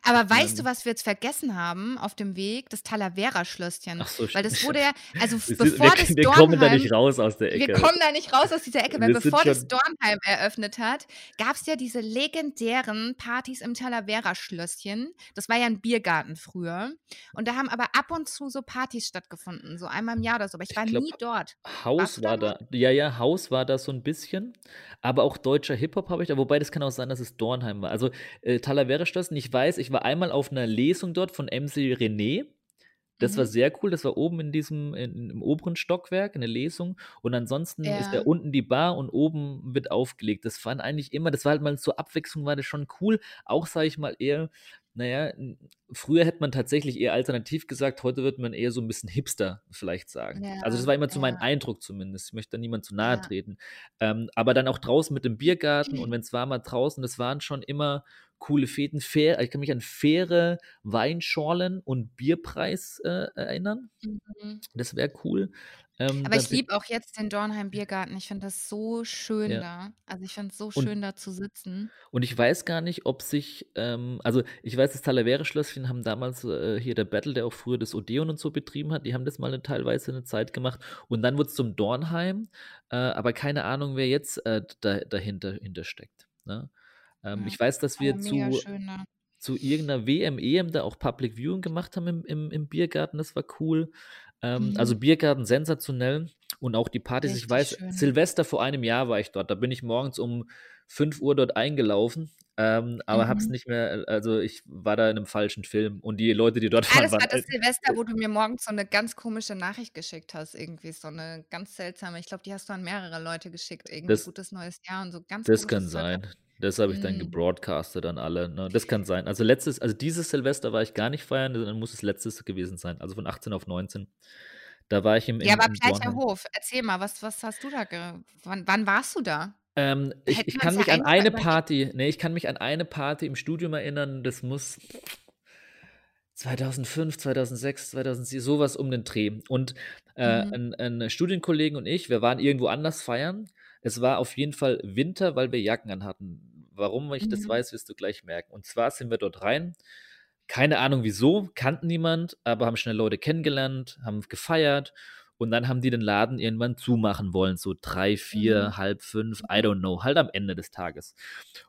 Aber weißt du, was wir jetzt vergessen haben auf dem Weg? Das Talavera-Schlösschen. Ach so, Weil das wurde ja, also bevor wir, das wir Dornheim, kommen da nicht raus aus der Ecke. Wir kommen da nicht raus aus dieser Ecke, weil wir bevor das Dornheim eröffnet hat, gab es ja diese legendären Partys im Talavera-Schlösschen. Das war ja ein Biergarten früher. Und da haben aber ab und zu so Partys stattgefunden, so einmal im Jahr oder so. Aber ich war ich glaub, nie dort. Haus war da, ja, ja, Haus war da so ein bisschen. Aber auch deutscher Hip-Hop habe ich da, wobei das kann auch sein, dass es Dornheim war. Also äh, Talavera-Schlösschen, ich weiß, weiß, ich war einmal auf einer Lesung dort von MC René. Das mhm. war sehr cool. Das war oben in diesem, in, im oberen Stockwerk, eine Lesung. Und ansonsten ja. ist da unten die Bar und oben wird aufgelegt. Das fand eigentlich immer, das war halt mal zur Abwechslung, war das schon cool. Auch, sage ich mal, eher naja, früher hätte man tatsächlich eher alternativ gesagt, heute wird man eher so ein bisschen Hipster vielleicht sagen. Ja, also das war immer zu ja. meinem Eindruck zumindest. Ich möchte da niemand zu nahe ja. treten. Ähm, aber dann auch draußen mit dem Biergarten und wenn es war mal draußen, das waren schon immer coole Fäden. Fair, ich kann mich an faire Weinschorlen und Bierpreis äh, erinnern. Mhm. Das wäre cool. Ähm, Aber ich liebe auch jetzt den Dornheim Biergarten. Ich finde das so schön ja. da. Also ich finde es so und, schön da zu sitzen. Und ich weiß gar nicht, ob sich, ähm, also ich weiß, das Talavera-Schlösschen haben damals äh, hier der Battle, der auch früher das Odeon und so betrieben hat, die haben das mal eine, teilweise eine Zeit gemacht. Und dann wurde es zum Dornheim. Äh, aber keine Ahnung, wer jetzt äh, da, dahinter, dahinter steckt. Ne? Ähm, ja. Ich weiß, dass wir zu, ne? zu irgendeiner WM, EM da auch Public Viewing gemacht haben im, im, im Biergarten. Das war cool. Ähm, mhm. Also Biergarten sensationell und auch die Partys. Richtig ich weiß, schön. Silvester vor einem Jahr war ich dort. Da bin ich morgens um 5 Uhr dort eingelaufen. Ähm, aber mhm. hab's nicht mehr, also ich war da in einem falschen Film und die Leute, die dort ah, waren. Das war das Silvester, wo du mir morgens so eine ganz komische Nachricht geschickt hast, irgendwie so eine ganz seltsame. Ich glaube, die hast du an mehrere Leute geschickt, irgendwie das, gutes neues Jahr und so ganz Das kann sein. Das habe ich dann mhm. gebroadcastet an alle. Ne? Das kann sein. Also letztes, also dieses Silvester war ich gar nicht feiern, dann muss es letztes gewesen sein. Also von 18 auf 19. Da war ich im. Ja, im, aber Gleicher Hof. Erzähl mal, was, was hast du da? Wann, wann warst du da? Ähm, ich, ich kann mich an eine Party, nee, ich kann mich an eine Party im Studium erinnern, das muss 2005, 2006, 2007, sowas um den Dreh. Und äh, mhm. ein, ein Studienkollegen und ich, wir waren irgendwo anders feiern. Es war auf jeden Fall Winter, weil wir Jacken anhatten. Warum ich mhm. das weiß, wirst du gleich merken. Und zwar sind wir dort rein. Keine Ahnung wieso, kannten niemand, aber haben schnell Leute kennengelernt, haben gefeiert und dann haben die den Laden irgendwann zumachen wollen, so drei, vier, mhm. halb fünf, I don't know, halt am Ende des Tages.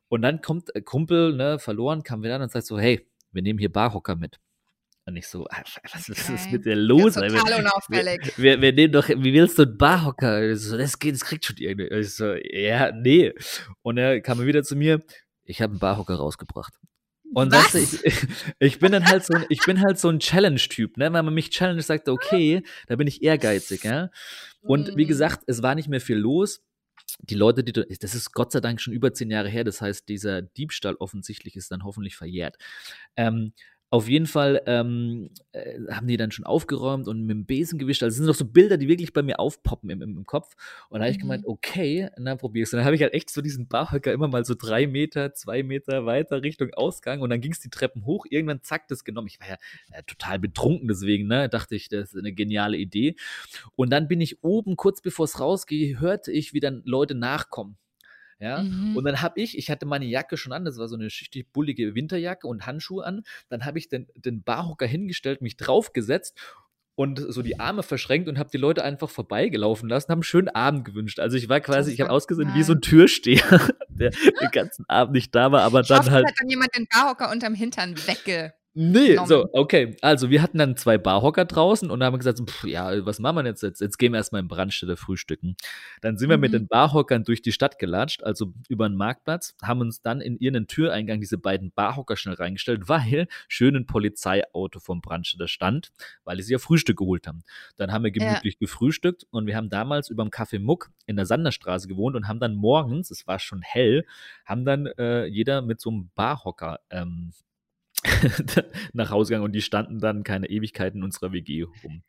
Und dann kommt ein Kumpel, ne, verloren, kam wieder an und sagt so, hey, wir nehmen hier Barhocker mit. Und ich so, ah, was ist okay. mit dir los? Ja, total unauffällig. Wir, wir, wir, nehmen doch, wie willst du einen Barhocker? So, das, geht, das kriegt schon irgendwie. Ich so, ja, nee. Und er kam wieder zu mir, ich habe einen Barhocker rausgebracht. Und? Das, ich, ich bin dann halt so, ich bin halt so ein Challenge-Typ, ne? Wenn man mich challenge, sagt okay, da bin ich ehrgeizig, ja. Und wie mhm. gesagt, es war nicht mehr viel los die Leute, die, das ist Gott sei Dank schon über zehn Jahre her, das heißt, dieser Diebstahl offensichtlich ist dann hoffentlich verjährt. Ähm, auf jeden Fall ähm, äh, haben die dann schon aufgeräumt und mit dem Besen gewischt. Also es sind doch so Bilder, die wirklich bei mir aufpoppen im, im, im Kopf. Und da habe ich gemeint, mhm. okay, dann probier's. Und dann habe ich halt echt so diesen Barhöcker immer mal so drei Meter, zwei Meter weiter Richtung Ausgang. Und dann ging es die Treppen hoch. Irgendwann zack, das genommen. Ich war ja äh, total betrunken deswegen, ne? Dachte ich, das ist eine geniale Idee. Und dann bin ich oben, kurz bevor es rausgehe, hörte ich, wie dann Leute nachkommen. Ja, mhm. und dann habe ich, ich hatte meine Jacke schon an, das war so eine richtig bullige Winterjacke und Handschuhe an. Dann habe ich den, den Barhocker hingestellt, mich draufgesetzt und so die Arme verschränkt und habe die Leute einfach vorbeigelaufen lassen, haben einen schönen Abend gewünscht. Also ich war quasi, ich habe ausgesehen wie so ein Türsteher, der den ganzen Abend nicht da war, aber ich dann hoffe, halt. hat dann jemand den Barhocker unterm Hintern wegge Nee, so, okay. Also, wir hatten dann zwei Barhocker draußen und haben gesagt, pff, ja, was machen wir jetzt? Jetzt, jetzt gehen wir erstmal in Brandstätte frühstücken. Dann sind wir mit mhm. den Barhockern durch die Stadt gelatscht, also über den Marktplatz, haben uns dann in ihren Türeingang diese beiden Barhocker schnell reingestellt, weil schön ein Polizeiauto vom Brandstätter stand, weil sie ja Frühstück geholt haben. Dann haben wir gemütlich ja. gefrühstückt und wir haben damals über dem Café Muck in der Sanderstraße gewohnt und haben dann morgens, es war schon hell, haben dann äh, jeder mit so einem Barhocker ähm, nach Hause gegangen und die standen dann keine Ewigkeiten in unserer WG rum.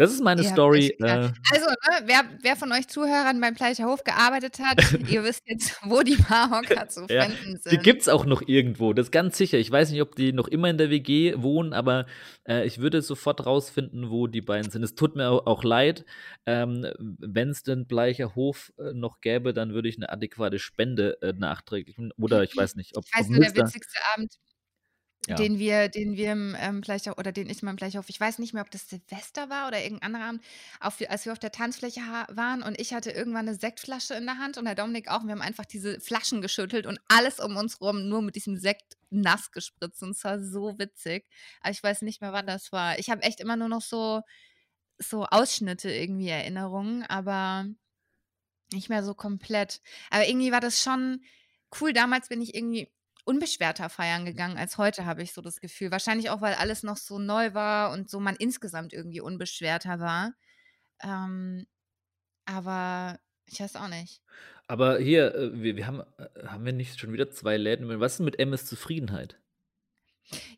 Das ist meine ja, Story. Äh, also, ne, wer, wer, von euch Zuhörern beim Hof gearbeitet hat, ihr wisst jetzt, wo die Barhocker zu ja, finden sind. Die gibt es auch noch irgendwo, das ist ganz sicher. Ich weiß nicht, ob die noch immer in der WG wohnen, aber äh, ich würde sofort rausfinden, wo die beiden sind. Es tut mir auch, leid. Ähm, Wenn es den Bleicher Hof äh, noch gäbe, dann würde ich eine adäquate Spende äh, nachträglich. Oder ich weiß nicht, ob. Ich weiß nur, der witzigste Abend ja. den wir, den wir ähm, Bleichhof, oder den ich mal im Bleichhof, ich weiß nicht mehr, ob das Silvester war oder irgendein anderer Abend, auf, als wir auf der Tanzfläche waren und ich hatte irgendwann eine Sektflasche in der Hand und der Dominik auch wir haben einfach diese Flaschen geschüttelt und alles um uns rum nur mit diesem Sekt nass gespritzt und es war so witzig. Aber ich weiß nicht mehr, wann das war. Ich habe echt immer nur noch so, so Ausschnitte irgendwie Erinnerungen, aber nicht mehr so komplett. Aber irgendwie war das schon cool. Damals bin ich irgendwie unbeschwerter feiern gegangen als heute, habe ich so das Gefühl. Wahrscheinlich auch, weil alles noch so neu war und so man insgesamt irgendwie unbeschwerter war. Ähm, aber ich weiß auch nicht. Aber hier, äh, wir, wir haben, äh, haben wir nicht schon wieder zwei Läden? Was ist mit MS Zufriedenheit?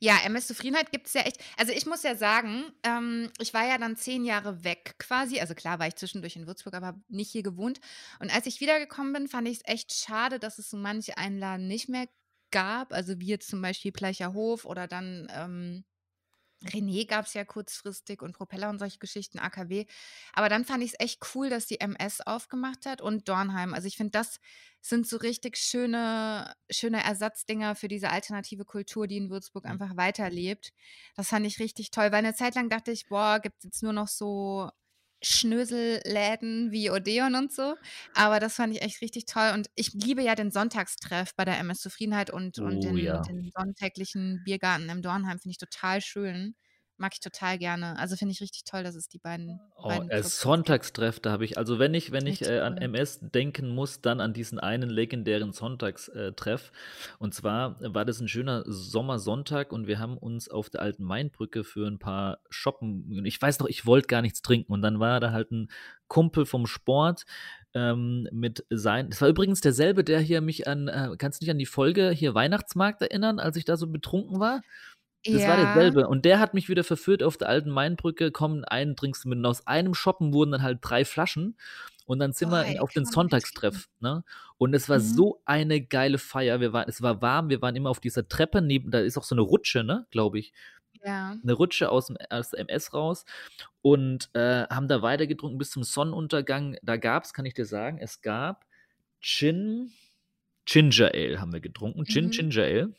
Ja, MS Zufriedenheit gibt es ja echt. Also ich muss ja sagen, ähm, ich war ja dann zehn Jahre weg quasi. Also klar war ich zwischendurch in Würzburg, aber nicht hier gewohnt. Und als ich wiedergekommen bin, fand ich es echt schade, dass es so manche Einladen nicht mehr gab, also wie jetzt zum Beispiel Pleicher Hof oder dann ähm, René gab es ja kurzfristig und Propeller und solche Geschichten, AKW. Aber dann fand ich es echt cool, dass die MS aufgemacht hat und Dornheim. Also ich finde, das sind so richtig schöne, schöne Ersatzdinger für diese alternative Kultur, die in Würzburg mhm. einfach weiterlebt. Das fand ich richtig toll, weil eine Zeit lang dachte ich, boah, gibt es jetzt nur noch so Schnöselläden wie Odeon und so. Aber das fand ich echt richtig toll. Und ich liebe ja den Sonntagstreff bei der MS Zufriedenheit und, und oh, den, ja. den sonntäglichen Biergarten im Dornheim. Finde ich total schön mag ich total gerne. Also finde ich richtig toll, dass es die beiden. Oh, beiden äh, Sonntagstreff, da habe ich, also wenn ich, wenn ich äh, an MS denken muss, dann an diesen einen legendären Sonntagstreff. Und zwar war das ein schöner Sommersonntag und wir haben uns auf der alten Mainbrücke für ein paar Shoppen. Ich weiß noch, ich wollte gar nichts trinken. Und dann war da halt ein Kumpel vom Sport, ähm, mit sein. Das war übrigens derselbe, der hier mich an, äh, kannst du dich an die Folge hier Weihnachtsmarkt erinnern, als ich da so betrunken war? Das ja. war derselbe. Und der hat mich wieder verführt auf der alten Mainbrücke. Komm, einen trinkst du mit. Und aus einem Shoppen wurden dann halt drei Flaschen. Und dann sind oh, wir auf den Sonntagstreff. Ne? Und es war mhm. so eine geile Feier. Wir waren, es war warm. Wir waren immer auf dieser Treppe neben. Da ist auch so eine Rutsche, ne, glaube ich. Ja. Eine Rutsche aus dem, aus dem MS raus. Und äh, haben da weitergetrunken bis zum Sonnenuntergang. Da gab es, kann ich dir sagen, es gab Gin. Ginger Ale haben wir getrunken. Gin, mhm. Ginger Ale.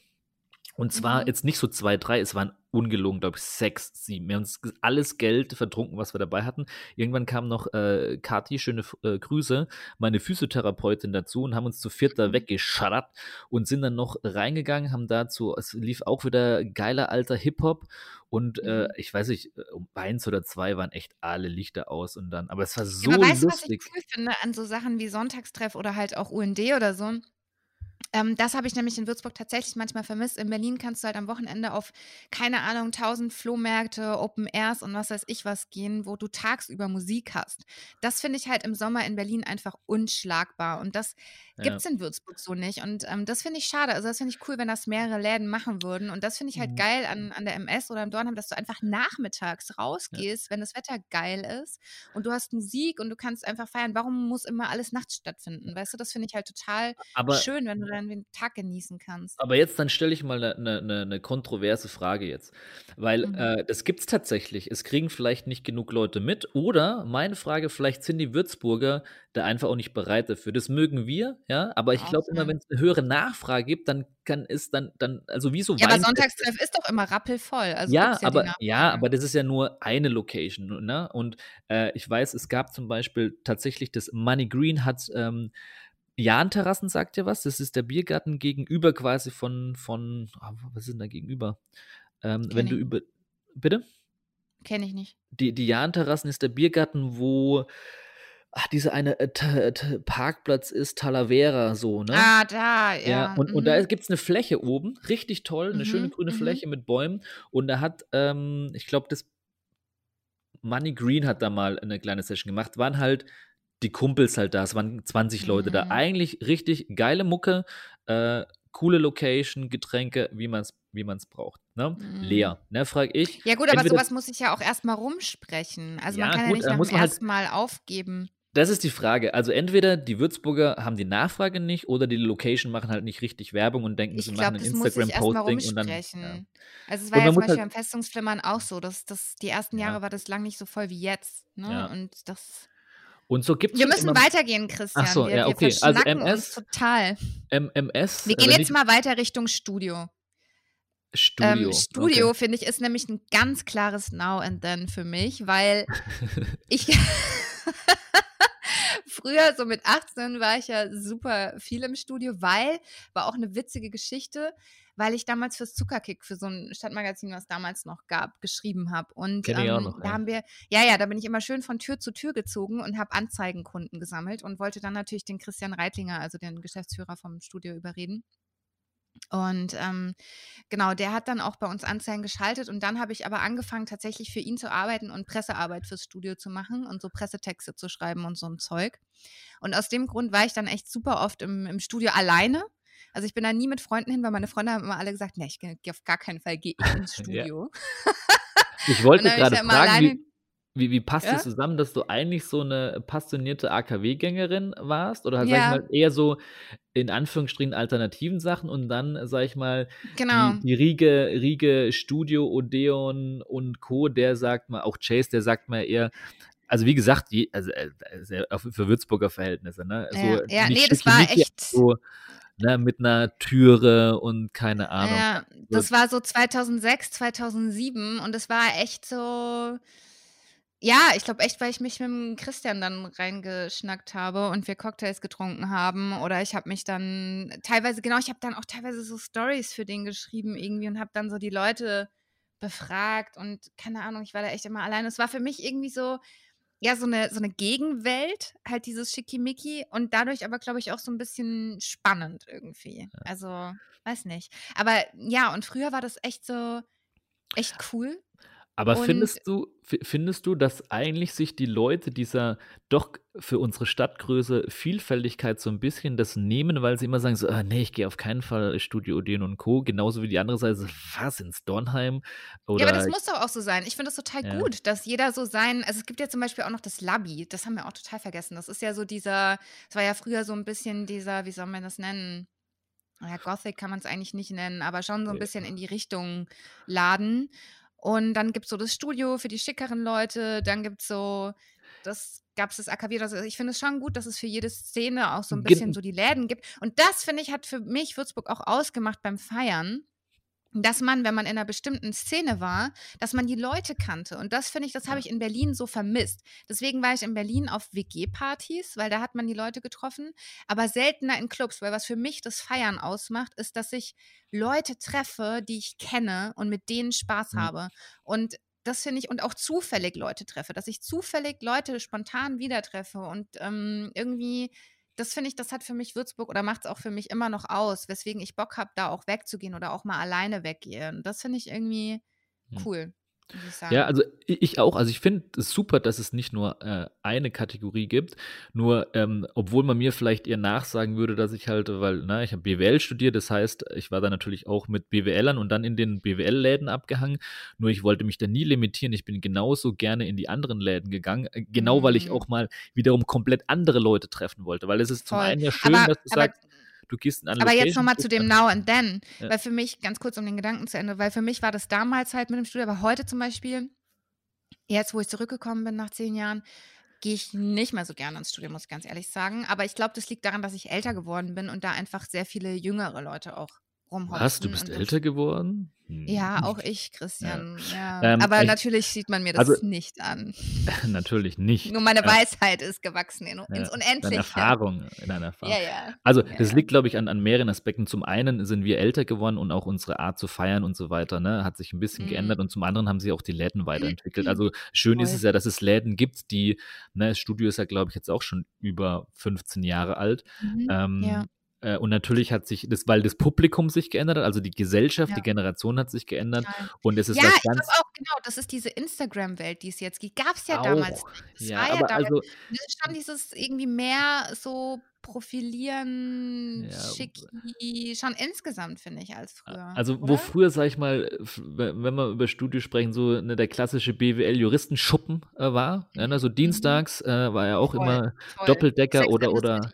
Und zwar mhm. jetzt nicht so zwei, drei, es waren ungelogen, glaube ich, sechs, sieben. Wir haben uns alles Geld vertrunken, was wir dabei hatten. Irgendwann kam noch äh, Kathi, schöne äh, Grüße, meine Physiotherapeutin dazu und haben uns zu viert da mhm. weggescharrt und sind dann noch reingegangen, haben dazu, es lief auch wieder geiler alter Hip-Hop und äh, mhm. ich weiß nicht, äh, um eins oder zwei waren echt alle Lichter aus und dann, aber es war so ja, aber weißt, lustig. Was ich cool finde an so Sachen wie Sonntagstreff oder halt auch UND oder so? Ähm, das habe ich nämlich in Würzburg tatsächlich manchmal vermisst. In Berlin kannst du halt am Wochenende auf, keine Ahnung, tausend Flohmärkte, Open Airs und was weiß ich was gehen, wo du tagsüber Musik hast. Das finde ich halt im Sommer in Berlin einfach unschlagbar. Und das. Gibt es in Würzburg so nicht. Und ähm, das finde ich schade. Also das finde ich cool, wenn das mehrere Läden machen würden. Und das finde ich halt mhm. geil an, an der MS oder im Dornheim, dass du einfach nachmittags rausgehst, ja. wenn das Wetter geil ist und du hast Musik und du kannst einfach feiern. Warum muss immer alles nachts stattfinden? Weißt du, das finde ich halt total Aber schön, wenn du dann den Tag genießen kannst. Aber jetzt dann stelle ich mal eine ne, ne kontroverse Frage jetzt. Weil mhm. äh, das gibt es tatsächlich. Es kriegen vielleicht nicht genug Leute mit. Oder meine Frage, vielleicht sind die Würzburger da einfach auch nicht bereit dafür. Das mögen wir, ja. Aber ich glaube immer, wenn es eine höhere Nachfrage gibt, dann kann es dann, dann, also wieso Ja, aber Sonntagstreff ist doch immer rappelvoll. Also ja, ja aber, ja, aber das ist ja nur eine Location, ne? Und äh, ich weiß, es gab zum Beispiel tatsächlich das Money Green hat ähm, Jahn-Terrassen sagt ja was. Das ist der Biergarten gegenüber quasi von, von oh, was ist denn da gegenüber? Ähm, wenn du über. Bitte? Kenne ich nicht. Die, die Jahn-Terrassen ist der Biergarten, wo ach, dieser eine äh, Parkplatz ist Talavera so, ne? Ah, da, ja. Ja, und, und da mhm. gibt es eine Fläche oben, richtig toll, eine schöne Mhm, grüne mhm. Fläche mit Bäumen. Und da hat, ähm, ich glaube, das Money Green hat da mal eine kleine Session gemacht. Waren halt die Kumpels halt da. Es waren 20 Leute da. Mhm. Eigentlich richtig geile Mucke, äh, coole Location, Getränke, wie man es wie man's braucht. Ne? Mhm. Leer, ne, frag ich. Ja, gut, aber Entweder- sowas muss ich ja auch erstmal rumsprechen. Also man Ja, kann gut, ja nicht nach dem man halt- ersten Mal aufgeben. Das ist die Frage. Also entweder die Würzburger haben die Nachfrage nicht oder die Location machen halt nicht richtig Werbung und denken, Ich sie glaube, machen ein Instagram-Posting und dann. Ja. Also es war ja zum muss Beispiel halt- am Festungsflimmern auch so. Dass, dass die ersten Ja. Jahre war das lang nicht so voll wie jetzt. Ne? Ja. Und das. Und so gibt es Wir müssen weitergehen, Christian. Ach so, wir, ja, wir okay. Also verschnacken uns MS, total. MMS. Wir gehen wenn jetzt mal weiter Richtung Studio. Studio. Ähm, Studio, Okay. finde ich, ist nämlich ein ganz klares Now and Then für mich, weil ich früher, so mit 18, war ich ja super viel im Studio, weil, war auch eine witzige Geschichte, weil ich damals fürs Zuckerkick, für so ein Stadtmagazin, was damals noch gab, geschrieben habe. Und ähm, noch, da ja. haben wir, ja, ja, da bin ich immer schön von Tür zu Tür gezogen und habe Anzeigenkunden gesammelt und wollte dann natürlich den Christian Reitlinger, also den Geschäftsführer vom Studio, überreden. Und ähm, genau, der hat dann auch bei uns Anzeigen geschaltet und dann habe ich aber angefangen, tatsächlich für ihn zu arbeiten und Pressearbeit fürs Studio zu machen und so Pressetexte zu schreiben und so ein Zeug. Und aus dem Grund war ich dann echt super oft im, im Studio alleine. Also ich bin da nie mit Freunden hin, weil meine Freunde haben immer alle gesagt, nee, ich gehe geh auf gar keinen Fall gehe ich ins. Studio. Ich wollte gerade fragen, wie, wie, wie passt Ja? das zusammen, dass du eigentlich so eine passionierte AKW-Gängerin warst? Oder halt, sag Ja. ich mal, eher so in Anführungsstrichen alternativen Sachen und dann, sag ich mal, Genau. die, die Riege, Riege Studio, Odeon und Co., der sagt mal, auch Chase, der sagt mal eher, also wie gesagt, je, also äh, für Würzburger Verhältnisse, ne? So, Ja, ja, nicht nee, das war echt- So, ne, mit einer Türe und keine Ahnung. Ja, das war so 2006, 2007 und es war echt so. Ja, ich glaube echt, weil ich mich mit dem Christian dann reingeschnackt habe und wir Cocktails getrunken haben oder ich habe mich dann teilweise, genau, ich habe dann auch teilweise so Stories für den geschrieben irgendwie und habe dann so die Leute befragt und keine Ahnung, ich war da echt immer alleine. Es war für mich irgendwie so, ja, so eine, so eine Gegenwelt, halt dieses Schickimicki und dadurch aber, glaube ich, auch so ein bisschen spannend irgendwie. Also, weiß nicht. Aber ja, und früher war das echt so, echt cool. Aber Und- findest du, fi- findest du, dass eigentlich sich die Leute dieser doch für unsere Stadtgröße Vielfältigkeit so ein bisschen das nehmen, weil sie immer sagen so, ah, nee, ich gehe auf keinen Fall Studio Odeon und Co. Genauso wie die andere Seite, was, ins Dornheim? Oder, ja, aber das muss doch auch so sein. Ich finde das total Ja. gut, dass jeder so sein. Also es gibt ja zum Beispiel auch noch das Labby, das haben wir auch total vergessen. Das ist ja so dieser, es war ja früher so ein bisschen dieser, wie soll man das nennen? Ja, Gothic kann man es eigentlich nicht nennen, aber schon so ein bisschen in die Richtung Laden. Und dann gibt es so das Studio für die schickeren Leute, dann gibt es so, das gab es das AKW. Also ich finde es schon gut, dass es für jede Szene auch so ein bisschen so die Läden gibt. Und das, finde ich, hat für mich Würzburg auch ausgemacht beim Feiern dass man, wenn man in einer bestimmten Szene war, dass man die Leute kannte. Und das finde ich, das habe ich in Berlin so vermisst. Deswegen war ich in Berlin auf WG-Partys, weil da hat man die Leute getroffen, aber seltener in Clubs, weil was für mich das Feiern ausmacht, ist, dass ich Leute treffe, die ich kenne und mit denen Spaß Mhm. habe. Und das finde ich, und auch zufällig Leute treffe, dass ich zufällig Leute spontan wieder treffe und ähm, irgendwie das finde ich, das hat für mich Würzburg oder macht es auch für mich immer noch aus, weswegen ich Bock habe, da auch wegzugehen oder auch mal alleine weggehen. Das finde ich irgendwie Hm. cool. Ja, also ich auch. Also ich finde es super, dass es nicht nur äh, eine Kategorie gibt. Nur, ähm, obwohl man mir vielleicht eher nachsagen würde, dass ich halt, weil, na, ich habe BWL studiert, das heißt, ich war da natürlich auch mit BWLern und dann in den BWL-Läden abgehangen. Nur ich wollte mich da nie limitieren. Ich bin genauso gerne in die anderen Läden gegangen, äh, genau weil ich Mhm. auch mal wiederum komplett andere Leute treffen wollte. Weil es ist zum Voll. einen ja schön, Aber- dass du sagst, du gehst in eine Aber jetzt nochmal zu dem Now and Then, Ja. weil für mich, ganz kurz um den Gedanken zu Ende, weil für mich war das damals halt mit dem Studio, aber heute zum Beispiel, jetzt wo ich zurückgekommen bin nach zehn Jahren, gehe ich nicht mehr so gerne ins Studio, muss ich ganz ehrlich sagen. Aber ich glaube, das liegt daran, dass ich älter geworden bin und da einfach sehr viele jüngere Leute auch rumhopsen. Was, du bist älter geworden? Ja, hm. auch ich, Christian. Ja. Ja. Ähm, Aber ich, natürlich sieht man mir das also, nicht an. natürlich nicht. Nur meine Weisheit ist gewachsen in, ins Unendliche. Deine Erfahrung, deine Erfahrung. Ja, ja. Also das liegt, glaube ich, an, an mehreren Aspekten. Zum einen sind wir älter geworden und auch unsere Art zu feiern und so weiter ne, hat sich ein bisschen mhm. geändert. Und zum anderen haben sich auch die Läden weiterentwickelt. Also schön Voll. ist es ja, dass es Läden gibt, die, ne, das Studio ist ja, glaube ich, jetzt auch schon über 15 Jahre alt. Mhm. Ähm, ja äh, und natürlich hat sich das, weil das Publikum sich geändert hat, also die Gesellschaft, ja. die Generation hat sich geändert. Ja. Und es ist ja, was ganz. Ich auch, genau, das ist diese Instagram-Welt, die es jetzt gibt. Gab es ja auch. damals. Das ja, war ja damals. Also, das stand dieses irgendwie mehr so profilieren, ja. schicki, schon insgesamt, finde ich, als früher. Also, oder? wo früher, sag ich mal, wenn wir über Studio sprechen, so ne, der klassische BWL-Juristenschuppen äh, war. Ja, ne, so mhm. dienstags äh, war ja auch voll, immer voll. Doppeldecker oder, oder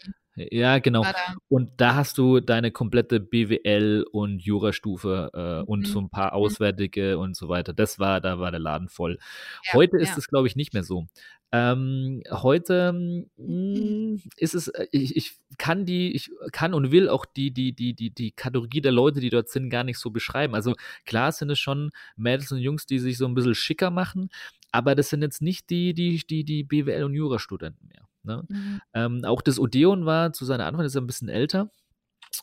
ja, genau. Und da hast du deine komplette BWL und Jurastufe äh, und so mhm, ein paar mhm. Auswärtige und so weiter. Das war, da war der Laden voll. Ja, heute ist es, glaube ich, nicht mehr so. Ähm, heute mh, hm, ist es, äh, ich, ich kann die, ich kann und will auch die, die, die, die, die Kategorie der Leute, die dort sind, gar nicht so beschreiben. Also klar sind es schon Mädels und Jungs, die sich so ein bisschen schicker machen, aber das sind jetzt nicht die, die, die, die BWL und Jurastudenten mehr. Ne? Mhm. Ähm, auch das Odeon war zu seiner Anfang, das ist ja ein bisschen älter.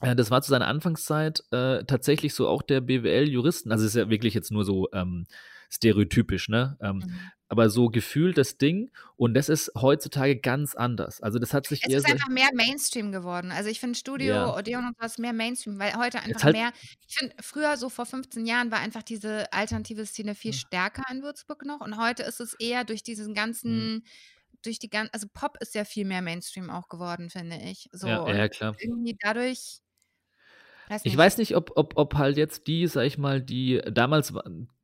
Äh, das war zu seiner Anfangszeit äh, tatsächlich so auch der BWL-Juristen, also ist ja wirklich jetzt nur so ähm, stereotypisch, ne? Ähm, mhm. Aber so gefühlt das Ding und das ist heutzutage ganz anders. Also das hat sich es eher ist einfach mehr Mainstream geworden. Also ich finde Studio, ja. Odeon und was mehr Mainstream, weil heute einfach halt mehr. Ich finde früher so vor 15 Jahren war einfach diese alternative Szene viel mhm. stärker in Würzburg noch und heute ist es eher durch diesen ganzen mhm durch die ganze, also Pop ist ja viel mehr Mainstream auch geworden, finde ich. So, ja, ja, klar. Irgendwie dadurch. Weiß ich weiß nicht, ob, ob, ob halt jetzt die, sag ich mal, die damals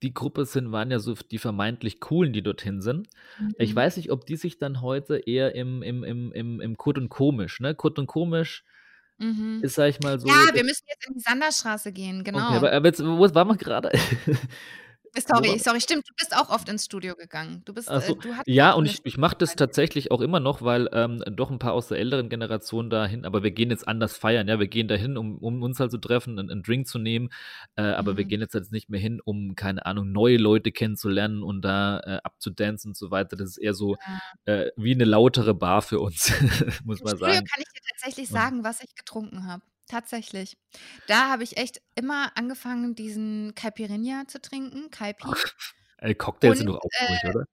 die Gruppe sind, waren ja so die vermeintlich coolen, die dorthin sind. Mhm. Ich weiß nicht, ob die sich dann heute eher im, im, im, im, im Kurt und Komisch, ne? Kurt und Komisch mhm. ist, sag ich mal, so. Ja, wir müssen jetzt in die Sanderstraße gehen, genau. Okay, aber, aber jetzt, wo waren wir gerade? Sorry, sorry, stimmt, du bist auch oft ins Studio gegangen. Du bist, äh, so, du ja, und ich, ich mache das tatsächlich auch immer noch, weil ähm, doch ein paar aus der älteren Generation dahin, aber wir gehen jetzt anders feiern, ja, wir gehen dahin, um, um uns halt zu treffen, einen, einen Drink zu nehmen, äh, aber mhm. wir gehen jetzt halt nicht mehr hin, um, keine Ahnung, neue Leute kennenzulernen und da äh, abzudancen und so weiter. Das ist eher so ja. äh, wie eine lautere Bar für uns, muss Im man Studio sagen. kann ich dir tatsächlich sagen, was ich getrunken habe. Tatsächlich. Da habe ich echt immer angefangen, diesen Caipirinha zu trinken, Caipi. Cocktails sind doch auch äh, oder?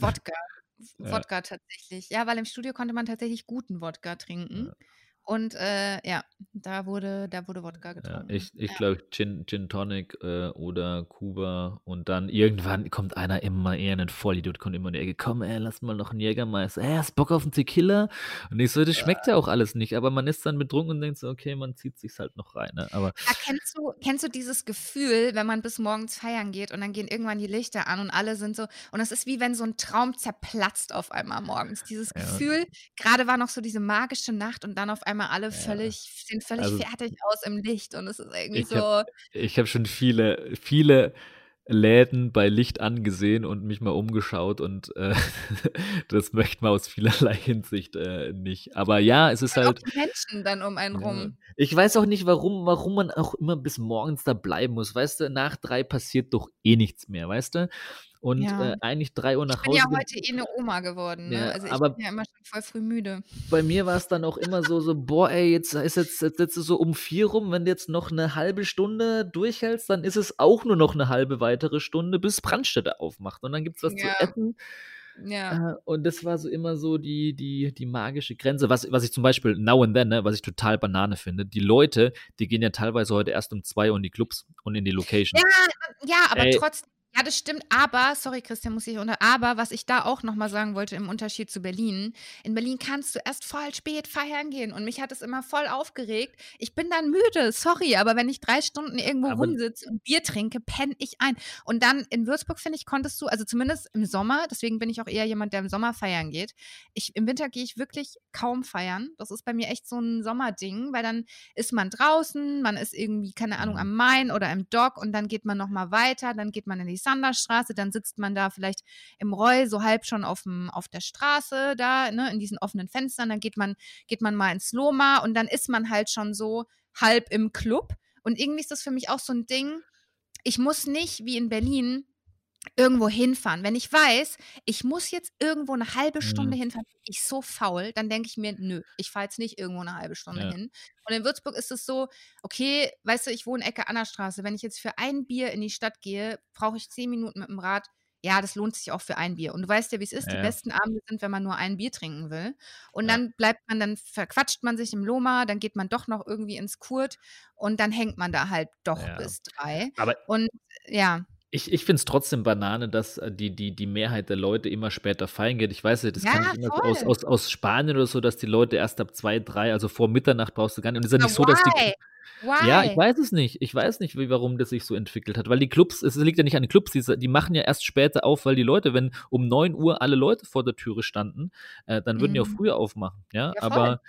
Wodka. Wodka ja. tatsächlich. Ja, weil im Studio konnte man tatsächlich guten Wodka trinken. Ja. Und äh, ja, da wurde, da wurde Wodka getrunken. Ja, ich ich ja. glaube Gin, Gin Tonic äh, oder Kuba und dann irgendwann kommt einer immer eher ein Vollidiot, kommt immer in die Ecke, komm ey, lass mal noch einen Jägermeister, ey, hast Bock auf einen Tequila? Und ich so, das schmeckt ja auch alles nicht, aber man ist dann betrunken und denkt so, okay, man zieht sich's halt noch rein. Ne? Aber ja, kennst, du, kennst du dieses Gefühl, wenn man bis morgens feiern geht und dann gehen irgendwann die Lichter an und alle sind so, und es ist wie wenn so ein Traum zerplatzt auf einmal morgens. Dieses. Gefühl, gerade war noch so diese magische Nacht und dann auf einmal einmal alle völlig, sehen völlig also, fertig aus im Licht und es ist irgendwie ich so. Hab, ich habe schon viele, viele Läden bei Licht angesehen und mich mal umgeschaut und äh, das möchte man aus vielerlei Hinsicht äh, nicht. Aber ja, es ist halt. Auch Menschen dann um einen rum. Ich weiß auch nicht, warum, warum man auch immer bis morgens da bleiben muss. Weißt du, nach drei passiert doch eh nichts mehr, weißt du? Und ja. äh, eigentlich drei Uhr nach Hause. Ich bin ja heute eh eine Oma geworden. Ne? Ja, also ich aber bin ja immer schon voll früh müde. Bei mir war es dann auch immer so, so, boah, ey, jetzt ist jetzt, jetzt, jetzt so um vier rum, wenn du jetzt noch eine halbe Stunde durchhältst, dann ist es auch nur noch eine halbe weitere Stunde, bis Brandstätte aufmacht. Und dann gibt es was ja. zu essen. Ja. Äh, und das war so immer so die, die, die magische Grenze. Was, was ich zum Beispiel now and then, ne, was ich total Banane finde, die Leute, die gehen ja teilweise heute erst um zwei Uhr in die Clubs und in die Location. Ja, ja aber Ey, trotzdem ja, das stimmt, aber, sorry Christian, muss ich unter, aber was ich da auch nochmal sagen wollte im Unterschied zu Berlin, in Berlin kannst du erst voll spät feiern gehen und mich hat es immer voll aufgeregt. Ich bin dann müde, sorry, aber wenn ich drei Stunden irgendwo aber rumsitze und Bier trinke, penne ich ein. Und dann in Würzburg, finde ich, konntest du, also zumindest im Sommer, deswegen bin ich auch eher jemand, der im Sommer feiern geht. Ich, Im Winter gehe ich wirklich kaum feiern. Das ist bei mir echt so ein Sommerding, weil dann ist man draußen, man ist irgendwie, keine Ahnung, mhm. am Main oder im Dock und dann geht man nochmal weiter, dann geht man in die Sanderstraße, dann sitzt man da vielleicht im Roll so halb schon auf, auf der Straße da, ne, in diesen offenen Fenstern, dann geht man, geht man mal ins Loma und dann ist man halt schon so halb im Club. Und irgendwie ist das für mich auch so ein Ding. Ich muss nicht wie in Berlin irgendwo hinfahren. Wenn ich weiß, ich muss jetzt irgendwo eine halbe Stunde Mhm. hinfahren, bin ich so faul, dann denke ich mir, nö, ich fahre jetzt nicht irgendwo eine halbe Stunde Ja. hin. Und in Würzburg ist es so, okay, weißt du, ich wohne Ecke Annerstraße. Wenn ich jetzt für ein Bier in die Stadt gehe, brauche ich zehn Minuten mit dem Rad. Ja, das lohnt sich auch für ein Bier. Und du weißt ja, wie es ist. Die Ja. besten Abende sind, wenn man nur ein Bier trinken will. Und Ja. dann bleibt man, dann verquatscht man sich im Loma, dann geht man doch noch irgendwie ins Kurt und dann hängt man da halt doch bis drei. Aber Und ja, ich, ich finde es trotzdem Banane, dass äh, die, die, die Mehrheit der Leute immer später feiern geht. Ich weiß ja, das kann ja, ich immer aus, aus, aus Spanien oder so, dass die Leute erst ab zwei, drei, also vor Mitternacht brauchst du gar nicht. Und es ist ja nicht so, dass die. Why? Ja, ich weiß es nicht. Ich weiß nicht, wie, warum das sich so entwickelt hat. Weil die Clubs, es liegt ja nicht an den Clubs, die, die machen ja erst später auf, weil die Leute, wenn um 9 Uhr alle Leute vor der Türe standen, äh, dann würden die auch Mhm. früher aufmachen. Ja, Ja, aber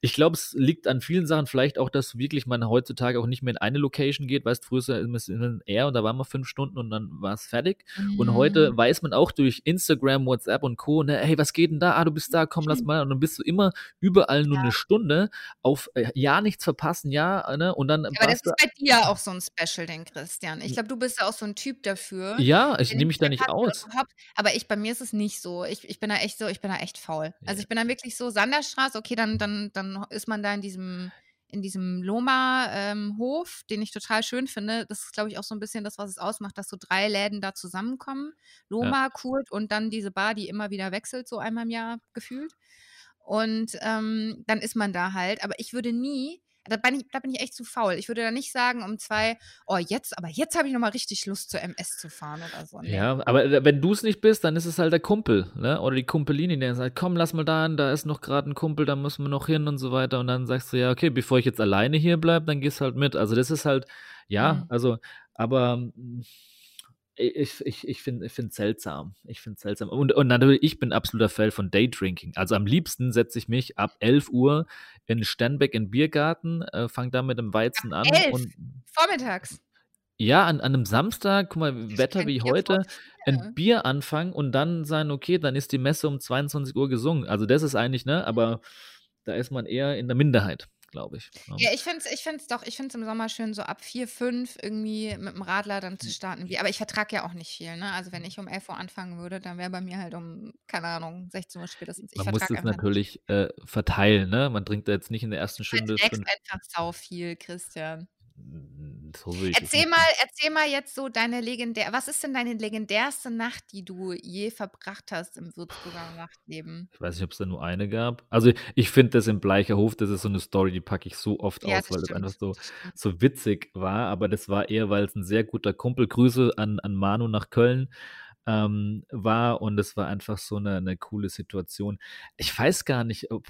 ich glaube, es liegt an vielen Sachen. Vielleicht auch, dass wirklich man heutzutage auch nicht mehr in eine Location geht. Weißt, früher ist es in Air und da waren wir fünf Stunden und dann war es fertig. Und heute Mhm. weiß man auch durch Instagram, WhatsApp und Co., ne, hey, was geht denn da? Ah, du bist da, komm, lass mal. Und dann bist du immer überall nur Ja. eine Stunde auf äh, ja nichts verpassen, ja, ne? Und dann Ja, aber das ist bei dir auch so ein Special-Ding, Christian. Ich glaube, du bist ja auch so ein Typ dafür, Ja, ich nehme mich da nicht aus. aber ich bei mir ist es nicht so. Ich ich bin da echt so ich bin da echt faul. Also, Ja. ich bin dann wirklich so Sanderstraße, okay, dann dann dann ist man da in diesem in diesem Loma, ähm, Hof, den ich total schön finde. Das ist, glaube ich, auch so ein bisschen das, was es ausmacht, dass so 3 Läden da zusammenkommen. Ja. Loma, Kurt und dann diese Bar, die immer wieder wechselt, so einmal im Jahr gefühlt. Und, ähm, dann ist man da halt. Aber ich würde nie da bin ich da bin ich echt zu faul. Ich würde da nicht sagen um 2: „Oh, jetzt aber jetzt habe ich noch mal richtig Lust, zur MS zu fahren“ oder so, ne. Ja, aber wenn du's nicht bist, dann ist es halt der Kumpel, ne? Oder die Kumpelini, der sagt: „Komm, lass mal da hin, da ist noch grad 'n Kumpel, da müssen wir noch hin“ und so weiter. Und dann sagst du: „Ja, okay, bevor ich jetzt alleine hier bleibe, dann gehst halt mit.“ Also, das ist halt ja, Mhm. also aber, ich ich ich finde es seltsam. Ich finde seltsam. Und und natürlich, ich bin absoluter Fan von Daydrinking. Also, am liebsten setze ich mich ab 11:00 in Sternbeck in Biergarten, äh, fange da mit dem Ab Weizen an 11? und Vormittags? Ja, an an 'nem Samstag, guck mal, Ich Wetter wie heute, 'n 4. Bier anfangen und dann sagen: „Okay, dann ist die Messe um 22:00 gesungen.“ Also, das ist eigentlich ne, aber da ist man eher in der Minderheit, glaube ich, ne? Ja, ich finde es ich finde es doch ich finde es im Sommer schön, so ab 4, 5 irgendwie mit dem Radler dann zu Hm. starten wie aber ich vertrage ja auch nicht viel, ne? Also, wenn ich um 11:00 anfangen würde, dann wäre bei mir halt um, keine Ahnung, 16:00 spätestens. Ich Man muss nicht. natürlich, äh, verteilen, ne? Man trinkt da jetzt nicht in der ersten Du Stunde 5 einfach sau viel, Christian. So es Erzähl mal erzähl mal jetzt so deine legendär was ist denn deine legendärste Nacht, die du je verbracht hast im Würzburger Nachtleben? Ich weiß nicht, ob's da nur eine gab. Also, ich finde das im Bleicherhof, das ist so 'ne Story, die packe ich so oft Ja, aus, weil das einfach stimmt, so stimmt. so witzig war, aber das war eher, weil's 'n sehr guter Kumpel Grüße an an Manu nach Köln, ähm, war und es war einfach so 'ne 'ne coole Situation. Ich weiß gar nicht, ob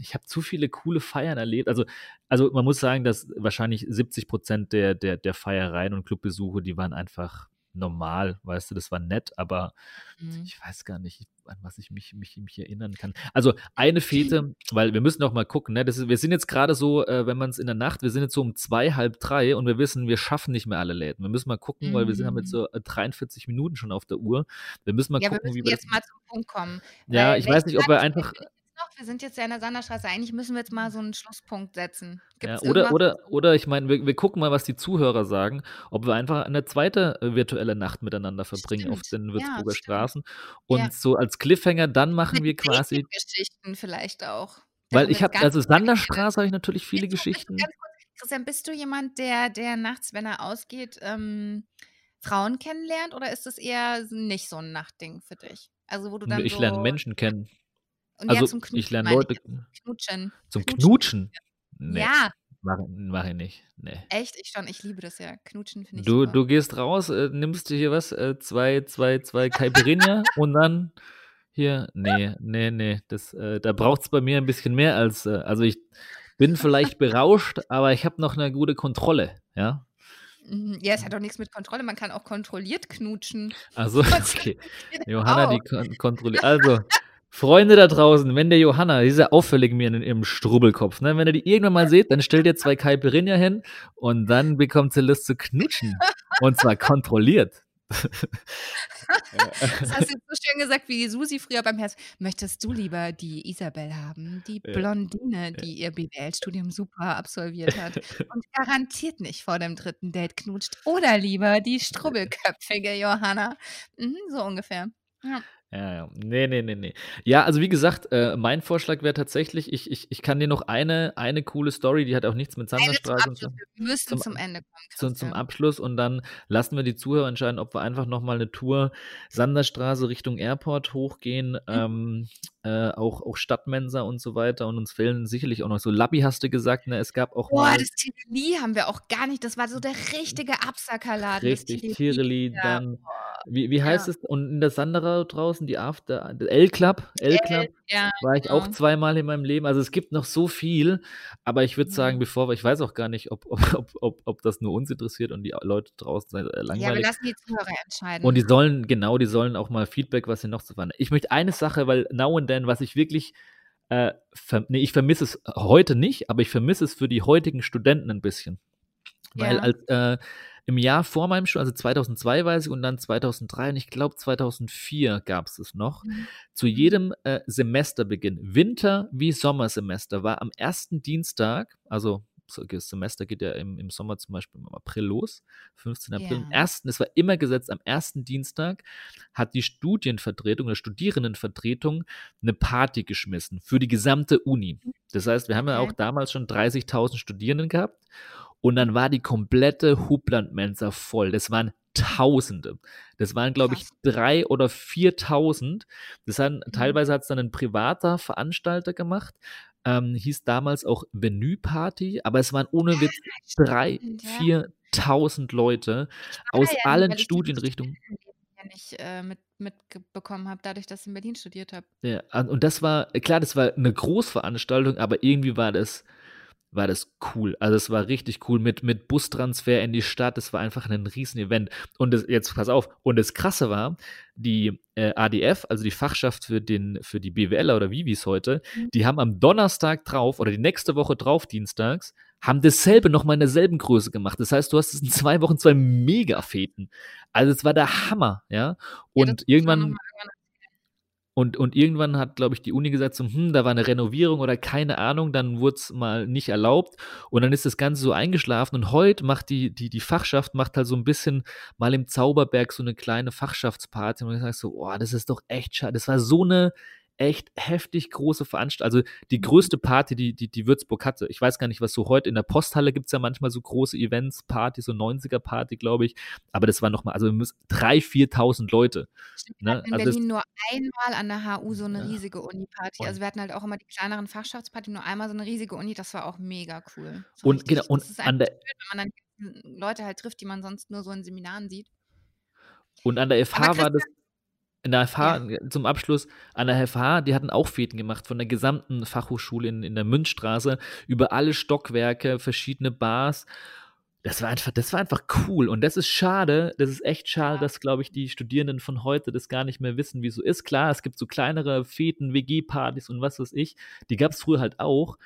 ich habe zu viele coole Feiern erlebt. Also also, man muss sagen, dass wahrscheinlich 70 der der der Feiereien und Clubbesuche, die waren einfach normal, weißt du? Das war nett, aber Mhm. ich weiß gar nicht, an was ich mich mich mich erinnern kann. Also, eine Fete weil wir müssen auch mal gucken, ne? Das ist wir sind jetzt grade so, äh, wenn man's in der Nacht wir sind jetzt so um 2, halb 3 und wir wissen, wir schaffen nicht mehr alle Läden. Wir müssen mal gucken, weil wir sind haben jetzt Mhm. so, äh, 43 Minuten schon auf der Uhr. Wir müssen mal Ja, wir gucken, wie müssen wir das jetzt mal zum Punkt kommen, Ja, ich weiß nicht, ob wir einfach Wir sind jetzt ja in der Sanderstraße. Eigentlich müssen wir jetzt mal so 'n Schlusspunkt setzen. Ja, oder oder oder ich meine, wir wir gucken mal, was die Zuhörer sagen, ob wir einfach eine zweite äh, virtuelle Nacht miteinander verbringen auf Stimmt. den Ja, Würzburger stimmt. Straßen. Ja. Und so als Cliffhanger, dann machen Mit wir quasi Dating-Geschichten vielleicht auch. Weil Darum ich habe also. Sanderstraße habe ich natürlich viele Bist du bist du Geschichten. Christian, bist du jemand, der der nachts, wenn er ausgeht, ähm, Frauen kennenlernt oder ist das eher nicht so 'n Nachtding für dich? Also, wo du dann ich lerne so Menschen kennen. Und ja, Also, zum ich Knutschen lerne ich Leute jetzt. Knutschen. Zum Knutschen. Knutschen? Ja. Ja. mache mache ich nicht, ne. Echt? Ich schon. Ich liebe das ja. Knutschen finde ich Du super. du gehst raus, äh, nimmst dir hier was, äh, 2 2 2 Caipirinha und dann hier ne, ne, ne, das äh, da braucht's bei mir 'n bisschen mehr als äh, also, ich bin vielleicht berauscht, aber ich habe noch 'ne gute Kontrolle, ja? Mhm. Ja, es hat doch nix mit Kontrolle. Man kann auch kontrolliert knutschen. Ach so, Was okay. Johanna, die auch? kon kontrolliert also, Freunde da draußen, wenn der Johanna diese auffällig mir in ihrem Strubbelkopf, ne, wenn ihr die irgendwann mal seht, dann stellt ihr 2 Caipirinha hin und dann bekommt sie Lust zu knutschen. Und zwar kontrolliert. Das hast du jetzt so schön gesagt wie Susi früher beim Herz. Möchtest du lieber die Isabel haben, die Ja. Blondine, die ihr BWL-Studium super absolviert hat und garantiert nicht vor dem dritten Date knutscht oder lieber die strubbelköpfige Johanna? Mhm, so ungefähr. Ja. Ja, ja. Ne, ne, ne, ne. Ja, also wie gesagt, äh, mein Vorschlag wäre tatsächlich, ich ich ich kann dir noch eine eine coole Story, die hat auch nichts mit Eine Sanderstraße Abschluss. so Wir müssen zum zum Ende kommen, zum zum. Abschluss und dann lassen wir die Zuhörer entscheiden, ob wir einfach noch mal 'ne Tour Sanderstraße Richtung Airport hochgehen, Mhm. ähm, äh, auch auch Stadtmensa und so weiter und uns fehlen sicherlich auch noch so Labbi hast du gesagt, ne? Es gab auch Boah, das Tireli haben wir auch gar nicht das war so der richtige Absackerladen, Richtig, Tireli. Ja, dann wie wie heißt Ja. es? Und in der Sanderer draußen, die After L-Club L-Club Ja, war ich auch genau. zweimal in meinem Leben. Also, es gibt noch so viel, aber ich würde sagen, Ja. bevor wir ich weiß auch gar nicht, ob ob ob ob das nur uns interessiert und die Leute draußen sind, äh, Ja, wir langweilig. lassen die Zuhörer Und die entscheiden. sollen genau, die sollen auch mal Feedback, was sie noch zu fanden. Ich möchte eine Sache, weil now and then, was ich wirklich, äh, ver ne, ich vermisse es heute nicht, aber ich vermisse es für die heutigen Studenten 'n bisschen. Weil Ja. als äh, im Jahr vor meinem Studium, also 2002 weiß ich und dann 2003 und ich glaube 2004 gab's es noch. Mhm. Zu jedem, äh, Semesterbeginn, Winter wie Sommersemester, war am 1. Dienstag, also so das Semester geht ja im im Sommer zum Beispiel im April los, 15. April. Am Ja. 1. es war immer gesetzt, am 1. Dienstag hat die Studienvertretung oder Studierendenvertretung 'ne Party geschmissen für die gesamte Uni. Das heißt, wir haben ja auch damals schon 30.000 Studierenden gehabt und dann war die komplette Hubland-Mensa voll. Das waren Tausende. Das waren, glaube ich. 3 oder 4.000. Das hat Mhm. teilweise hat's dann 'n privater Veranstalter gemacht, ähm, hieß damals auch Venue Party, aber es waren ohne Ja, Witz 3, stimmt, ja. 4.000 Leute Ich aus ja allen ich dieses Studienrichtungen. Ja nicht, äh, mit mitbekommen habe, dadurch, dass ich in Berlin studiert habe. Ja, und das war klar, das war 'ne Großveranstaltung, aber irgendwie war das war das cool. Also, es war richtig cool mit mit Bustransfer in die Stadt. Es war einfach 'nen Riesenevent. Und das jetzt pass auf, und das Krasse war, die, äh, ADF, also die Fachschaft für den für die BWLer oder Vivis heute, Mhm. die haben am Donnerstag drauf oder die nächste Woche drauf dienstags, haben dasselbe noch mal in derselben Größe gemacht. Das heißt, du hast es in 2 Wochen 2 Megafeten. Also, es war der Hammer, ja? Ja, Und noch irgendwann. Und und irgendwann hat, glaube ich, die Uni gesagt so: „Hm, da war 'ne Renovierung oder keine Ahnung“, dann wurd's mal nicht erlaubt und dann ist das Ganze so eingeschlafen und heute macht die die die Fachschaft macht halt so 'n bisschen mal im Zauberberg so 'ne kleine Fachschaftsparty und ich sage so: „Oh, das ist doch echt schade.“ Das war so 'ne echt heftig große Veranst also, die größte Party, die die die Würzburg hatte. Ich weiß gar nicht, was so heute in der Posthalle gibt's ja manchmal so große Events, Partys, so 90er Party, glaube ich. Aber das war noch mal also, 3, 4.000 Leute, Stimmt, wir ne? hatten in Also, Berlin nur einmal an der HU so 'ne Ja. riesige Uni-Party. Und Also, wir hatten halt auch immer die kleineren Fachschaftsparty, nur einmal so 'ne riesige Uni, das war auch mega cool. So Und genau, richtig und das ist an der schön, wenn man dann Leute halt trifft, die man sonst nur so in Seminaren sieht. Und an der FH war das in der FH Ja. zum Abschluss, an der FH, die hatten auch Feten gemacht von der gesamten Fachhochschule in in der Münzstraße über alle Stockwerke, verschiedene Bars. Das war einfach das war einfach cool und das ist schade das ist echt schade, Ja. dass, glaube ich, die Studierenden von heute das gar nicht mehr wissen, wie's so ist. Klar, es gibt so kleinere Feten, WG-Partys und was weiß ich. Die gab's früher halt auch,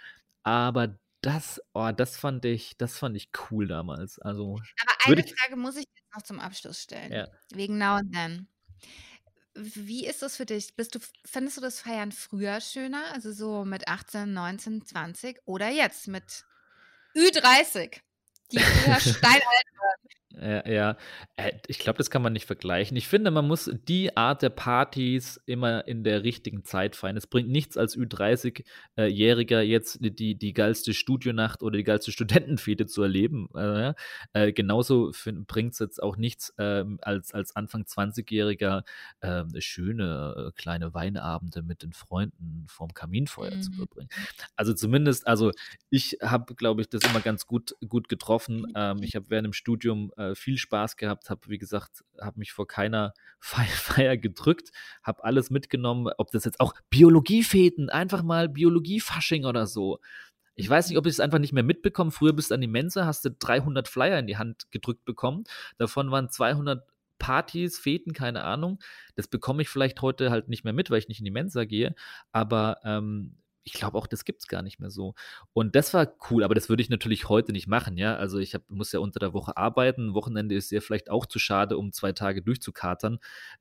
aber das oh, das fand ich das fand ich cool damals. Also, Aber eine Frage muss ich jetzt noch zum Abschluss stellen, Ja. wegen Now and Then. Wie ist das für dich? Bist du findest du das Feiern früher schöner, also so mit 18, 19, 20 oder jetzt mit Ü30, die früher steinalt waren? Ja, ja. Äh, ich glaube, das kann man nicht vergleichen. Ich finde, man muss die Art der Partys immer in der richtigen Zeit feiern. Es bringt nichts als Ü30 äh, Jähriger jetzt die die geilste Studionacht oder die geilste Studentenfete zu erleben, äh. Äh, genauso fin bringt's jetzt auch nichts, ähm, als als Anfang 20-Jähriger, ähm, schöne, äh, kleine Weinabende mit den Freunden vorm Kaminfeuer zu Mhm. verbringen. Also, zumindest also, ich habe, glaube ich, das immer ganz gut gut getroffen. Ähm, ich habe während dem Studium, äh, viel Spaß gehabt, habe, wie gesagt habe mich vor keiner Fei Feier gedrückt, habe alles mitgenommen, ob das jetzt auch Biologiefeten, einfach mal Biologiefasching oder so. Ich weiß nicht, ob ich's einfach nicht mehr mitbekomme. Früher bist du an die Mensa, hast du 300 Flyer in die Hand gedrückt bekommen. Davon waren 200 Partys, Feten, keine Ahnung. Das bekomme ich vielleicht heute halt nicht mehr mit, weil ich nicht in die Mensa gehe. Aber, ähm, ich glaube auch, das gibt es gar nicht mehr so. Und das war cool, aber das würde ich natürlich heute nicht machen, ja. Also ich hab, muss ja unter der Woche arbeiten. Wochenende ist ja vielleicht auch zu schade, um zwei Tage durchzukatern.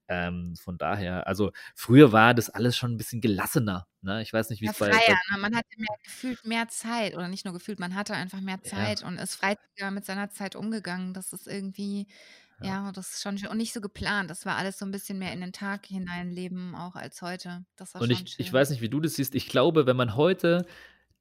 Ähm, von daher, also früher war das alles schon ein bisschen gelassener. Ne? Ich weiß nicht, wie ja, es bei, freier, ne? Man hatte mehr gefühlt mehr Zeit oder nicht nur gefühlt, man hatte einfach mehr Zeit ja. und ist freizügiger mit seiner Zeit umgegangen. Das ist irgendwie, ja. das ist schon schön und nicht so geplant. Das war alles so ein bisschen mehr in den Tag hineinleben auch als heute. Das war und schon ich, schön. ich weiß nicht, wie du das siehst. Ich glaube, wenn man heute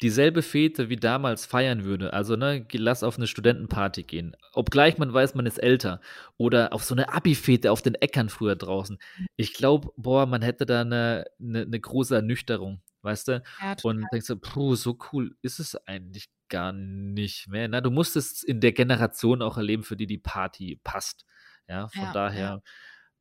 dieselbe Fete wie damals feiern würde, also ne, lass auf eine Studentenparty gehen, obgleich man weiß, man ist älter, oder auf so eine Abi-Fete auf den Äckern früher draußen. Ich glaube, boah, man hätte da eine, eine, eine große Ernüchterung, weißt du? Ja, Und denkst du, puh, so cool ist es eigentlich gar nicht mehr. Na, du musst es in der Generation auch erleben, für die die Party passt. Ja, von Ja, ja. daher,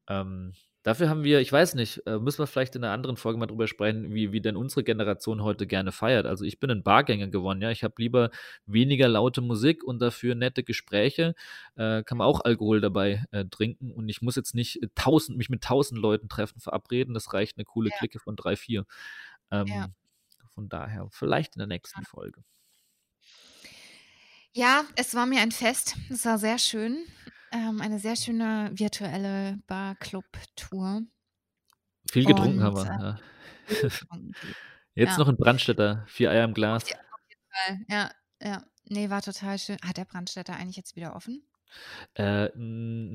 ähm, dafür haben wir, ich weiß nicht, äh, müssen wir vielleicht in einer anderen Folge mal drüber sprechen, wie, wie denn unsere Generation heute gerne feiert. Also ich bin ein Bargänger geworden, ja. Ich habe lieber weniger laute Musik und dafür nette Gespräche. Äh, kann man auch Alkohol dabei äh, trinken und ich muss jetzt nicht tausend, mich mit tausend Leuten treffen, verabreden. Das reicht eine coole Ja. Clique von drei, vier. Ähm, Ja. Von daher, vielleicht in der nächsten Folge. Ja, es war mir ein Fest. Es war sehr schön. Ähm, eine sehr schöne virtuelle Bar-Club-Tour. Viel getrunken haben Und, wir, äh, ja. Jetzt Ja. noch in Brandstätter, vier Eier im Glas. je auf jeden Fall. Ja, ja. Ne, war total schön. Hat der Brandstätter eigentlich jetzt wieder offen? Äh,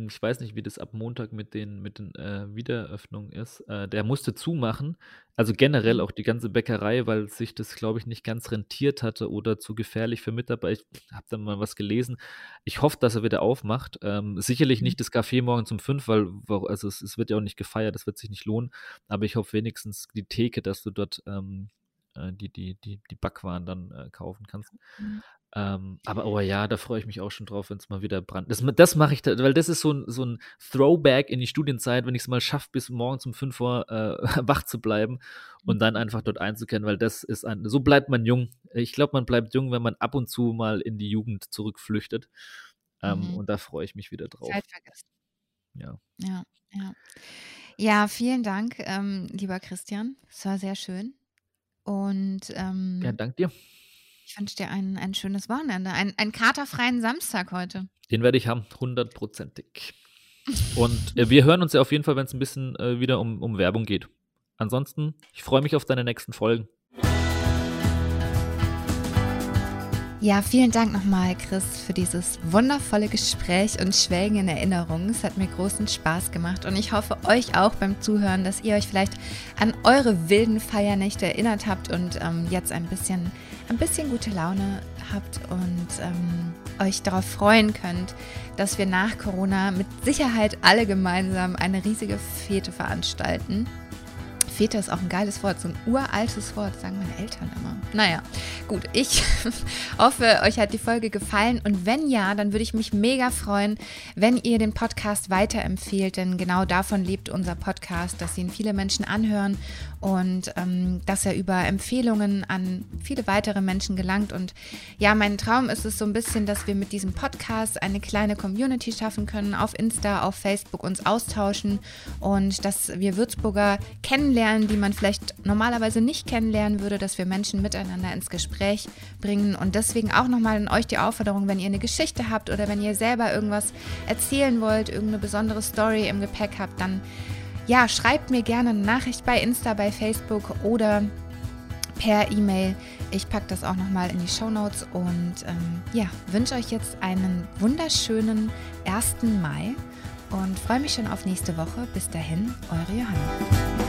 ich weiß nicht, wie das ab Montag mit den mit den, äh, Wiedereröffnungen ist. Äh, der musste zumachen. Also, generell Mhm. auch die ganze Bäckerei, weil sich das, glaube ich, nicht ganz rentiert hatte oder zu gefährlich für Mitarbeiter. Ich habe da mal was gelesen. Ich hoffe, dass er wieder aufmacht. Ähm, sicherlich Mhm. nicht das Café morgens um 5, weil also, es es wird ja auch nicht gefeiert, das wird sich nicht lohnen. Aber ich hoffe wenigstens die Theke, dass du dort, ähm, äh, die die die die Backwaren dann, äh, kaufen kannst. Mhm. Ähm, aber oh ja, da freue ich mich auch schon drauf, wenn's mal wieder Brand das das mache ich da weil das ist so 'n so 'n Throwback in die Studienzeit, wenn ich's mal schaffe, bis morgens um 5 Uhr, äh, wach zu bleiben und dann einfach dort einzukehren, weil das ist ein so bleibt man jung. Ich glaube, man bleibt jung, wenn man ab und zu mal in die Jugend zurückflüchtet. Ähm, Mhm. und da freue ich mich wieder drauf. Zeit vergessen. Ja. Ja, ja. Ja, vielen Dank, ähm, lieber Christian. Es war sehr schön. Und, Ja, ähm danke dir. ich wünsche dir ein ein schönes Wochenende, einen einen katerfreien Samstag heute. Den werde ich haben, hundertprozentig. Und, äh, wir hören uns ja auf jeden Fall, wenn's 'n bisschen, äh, wieder um um Werbung geht. Ansonsten, ich freue mich auf deine nächsten Folgen. Ja, vielen Dank nochmal, Chris, für dieses wundervolle Gespräch und Schwelgen in Erinnerungen. Es hat mir großen Spaß gemacht und ich hoffe euch auch beim Zuhören, dass ihr euch vielleicht an eure wilden Feiernächte erinnert habt und ähm, jetzt ein bisschen, ein bisschen gute Laune habt und ähm, euch darauf freuen könnt, dass wir nach Corona mit Sicherheit alle gemeinsam eine riesige Fete veranstalten. Fete ist auch ein geiles Wort, so ein uraltes Wort, sagen meine Eltern immer. Naja, gut, ich hoffe, euch hat die Folge gefallen und wenn ja, dann würde ich mich mega freuen, wenn ihr den Podcast weiterempfehlt, denn genau davon lebt unser Podcast, dass ihn viele Menschen anhören und ähm, dass er über Empfehlungen an viele weitere Menschen gelangt. Und ja, mein Traum ist es so ein bisschen, dass wir mit diesem Podcast eine kleine Community schaffen können, auf Insta, auf Facebook uns austauschen und dass wir Würzburger kennenlernen, die man vielleicht normalerweise nicht kennenlernen würde, dass wir Menschen miteinander ins Gespräch bringen. Und deswegen auch nochmal an euch die Aufforderung, wenn ihr eine Geschichte habt oder wenn ihr selber irgendwas erzählen wollt, irgendeine besondere Story im Gepäck habt, dann ja, schreibt mir gerne eine Nachricht bei Insta, bei Facebook oder per E-Mail. Ich packe das auch nochmal in die Show Notes und ähm, ja, wünsche euch jetzt einen wunderschönen 1. Mai und freue mich schon auf nächste Woche. Bis dahin, eure Johanna.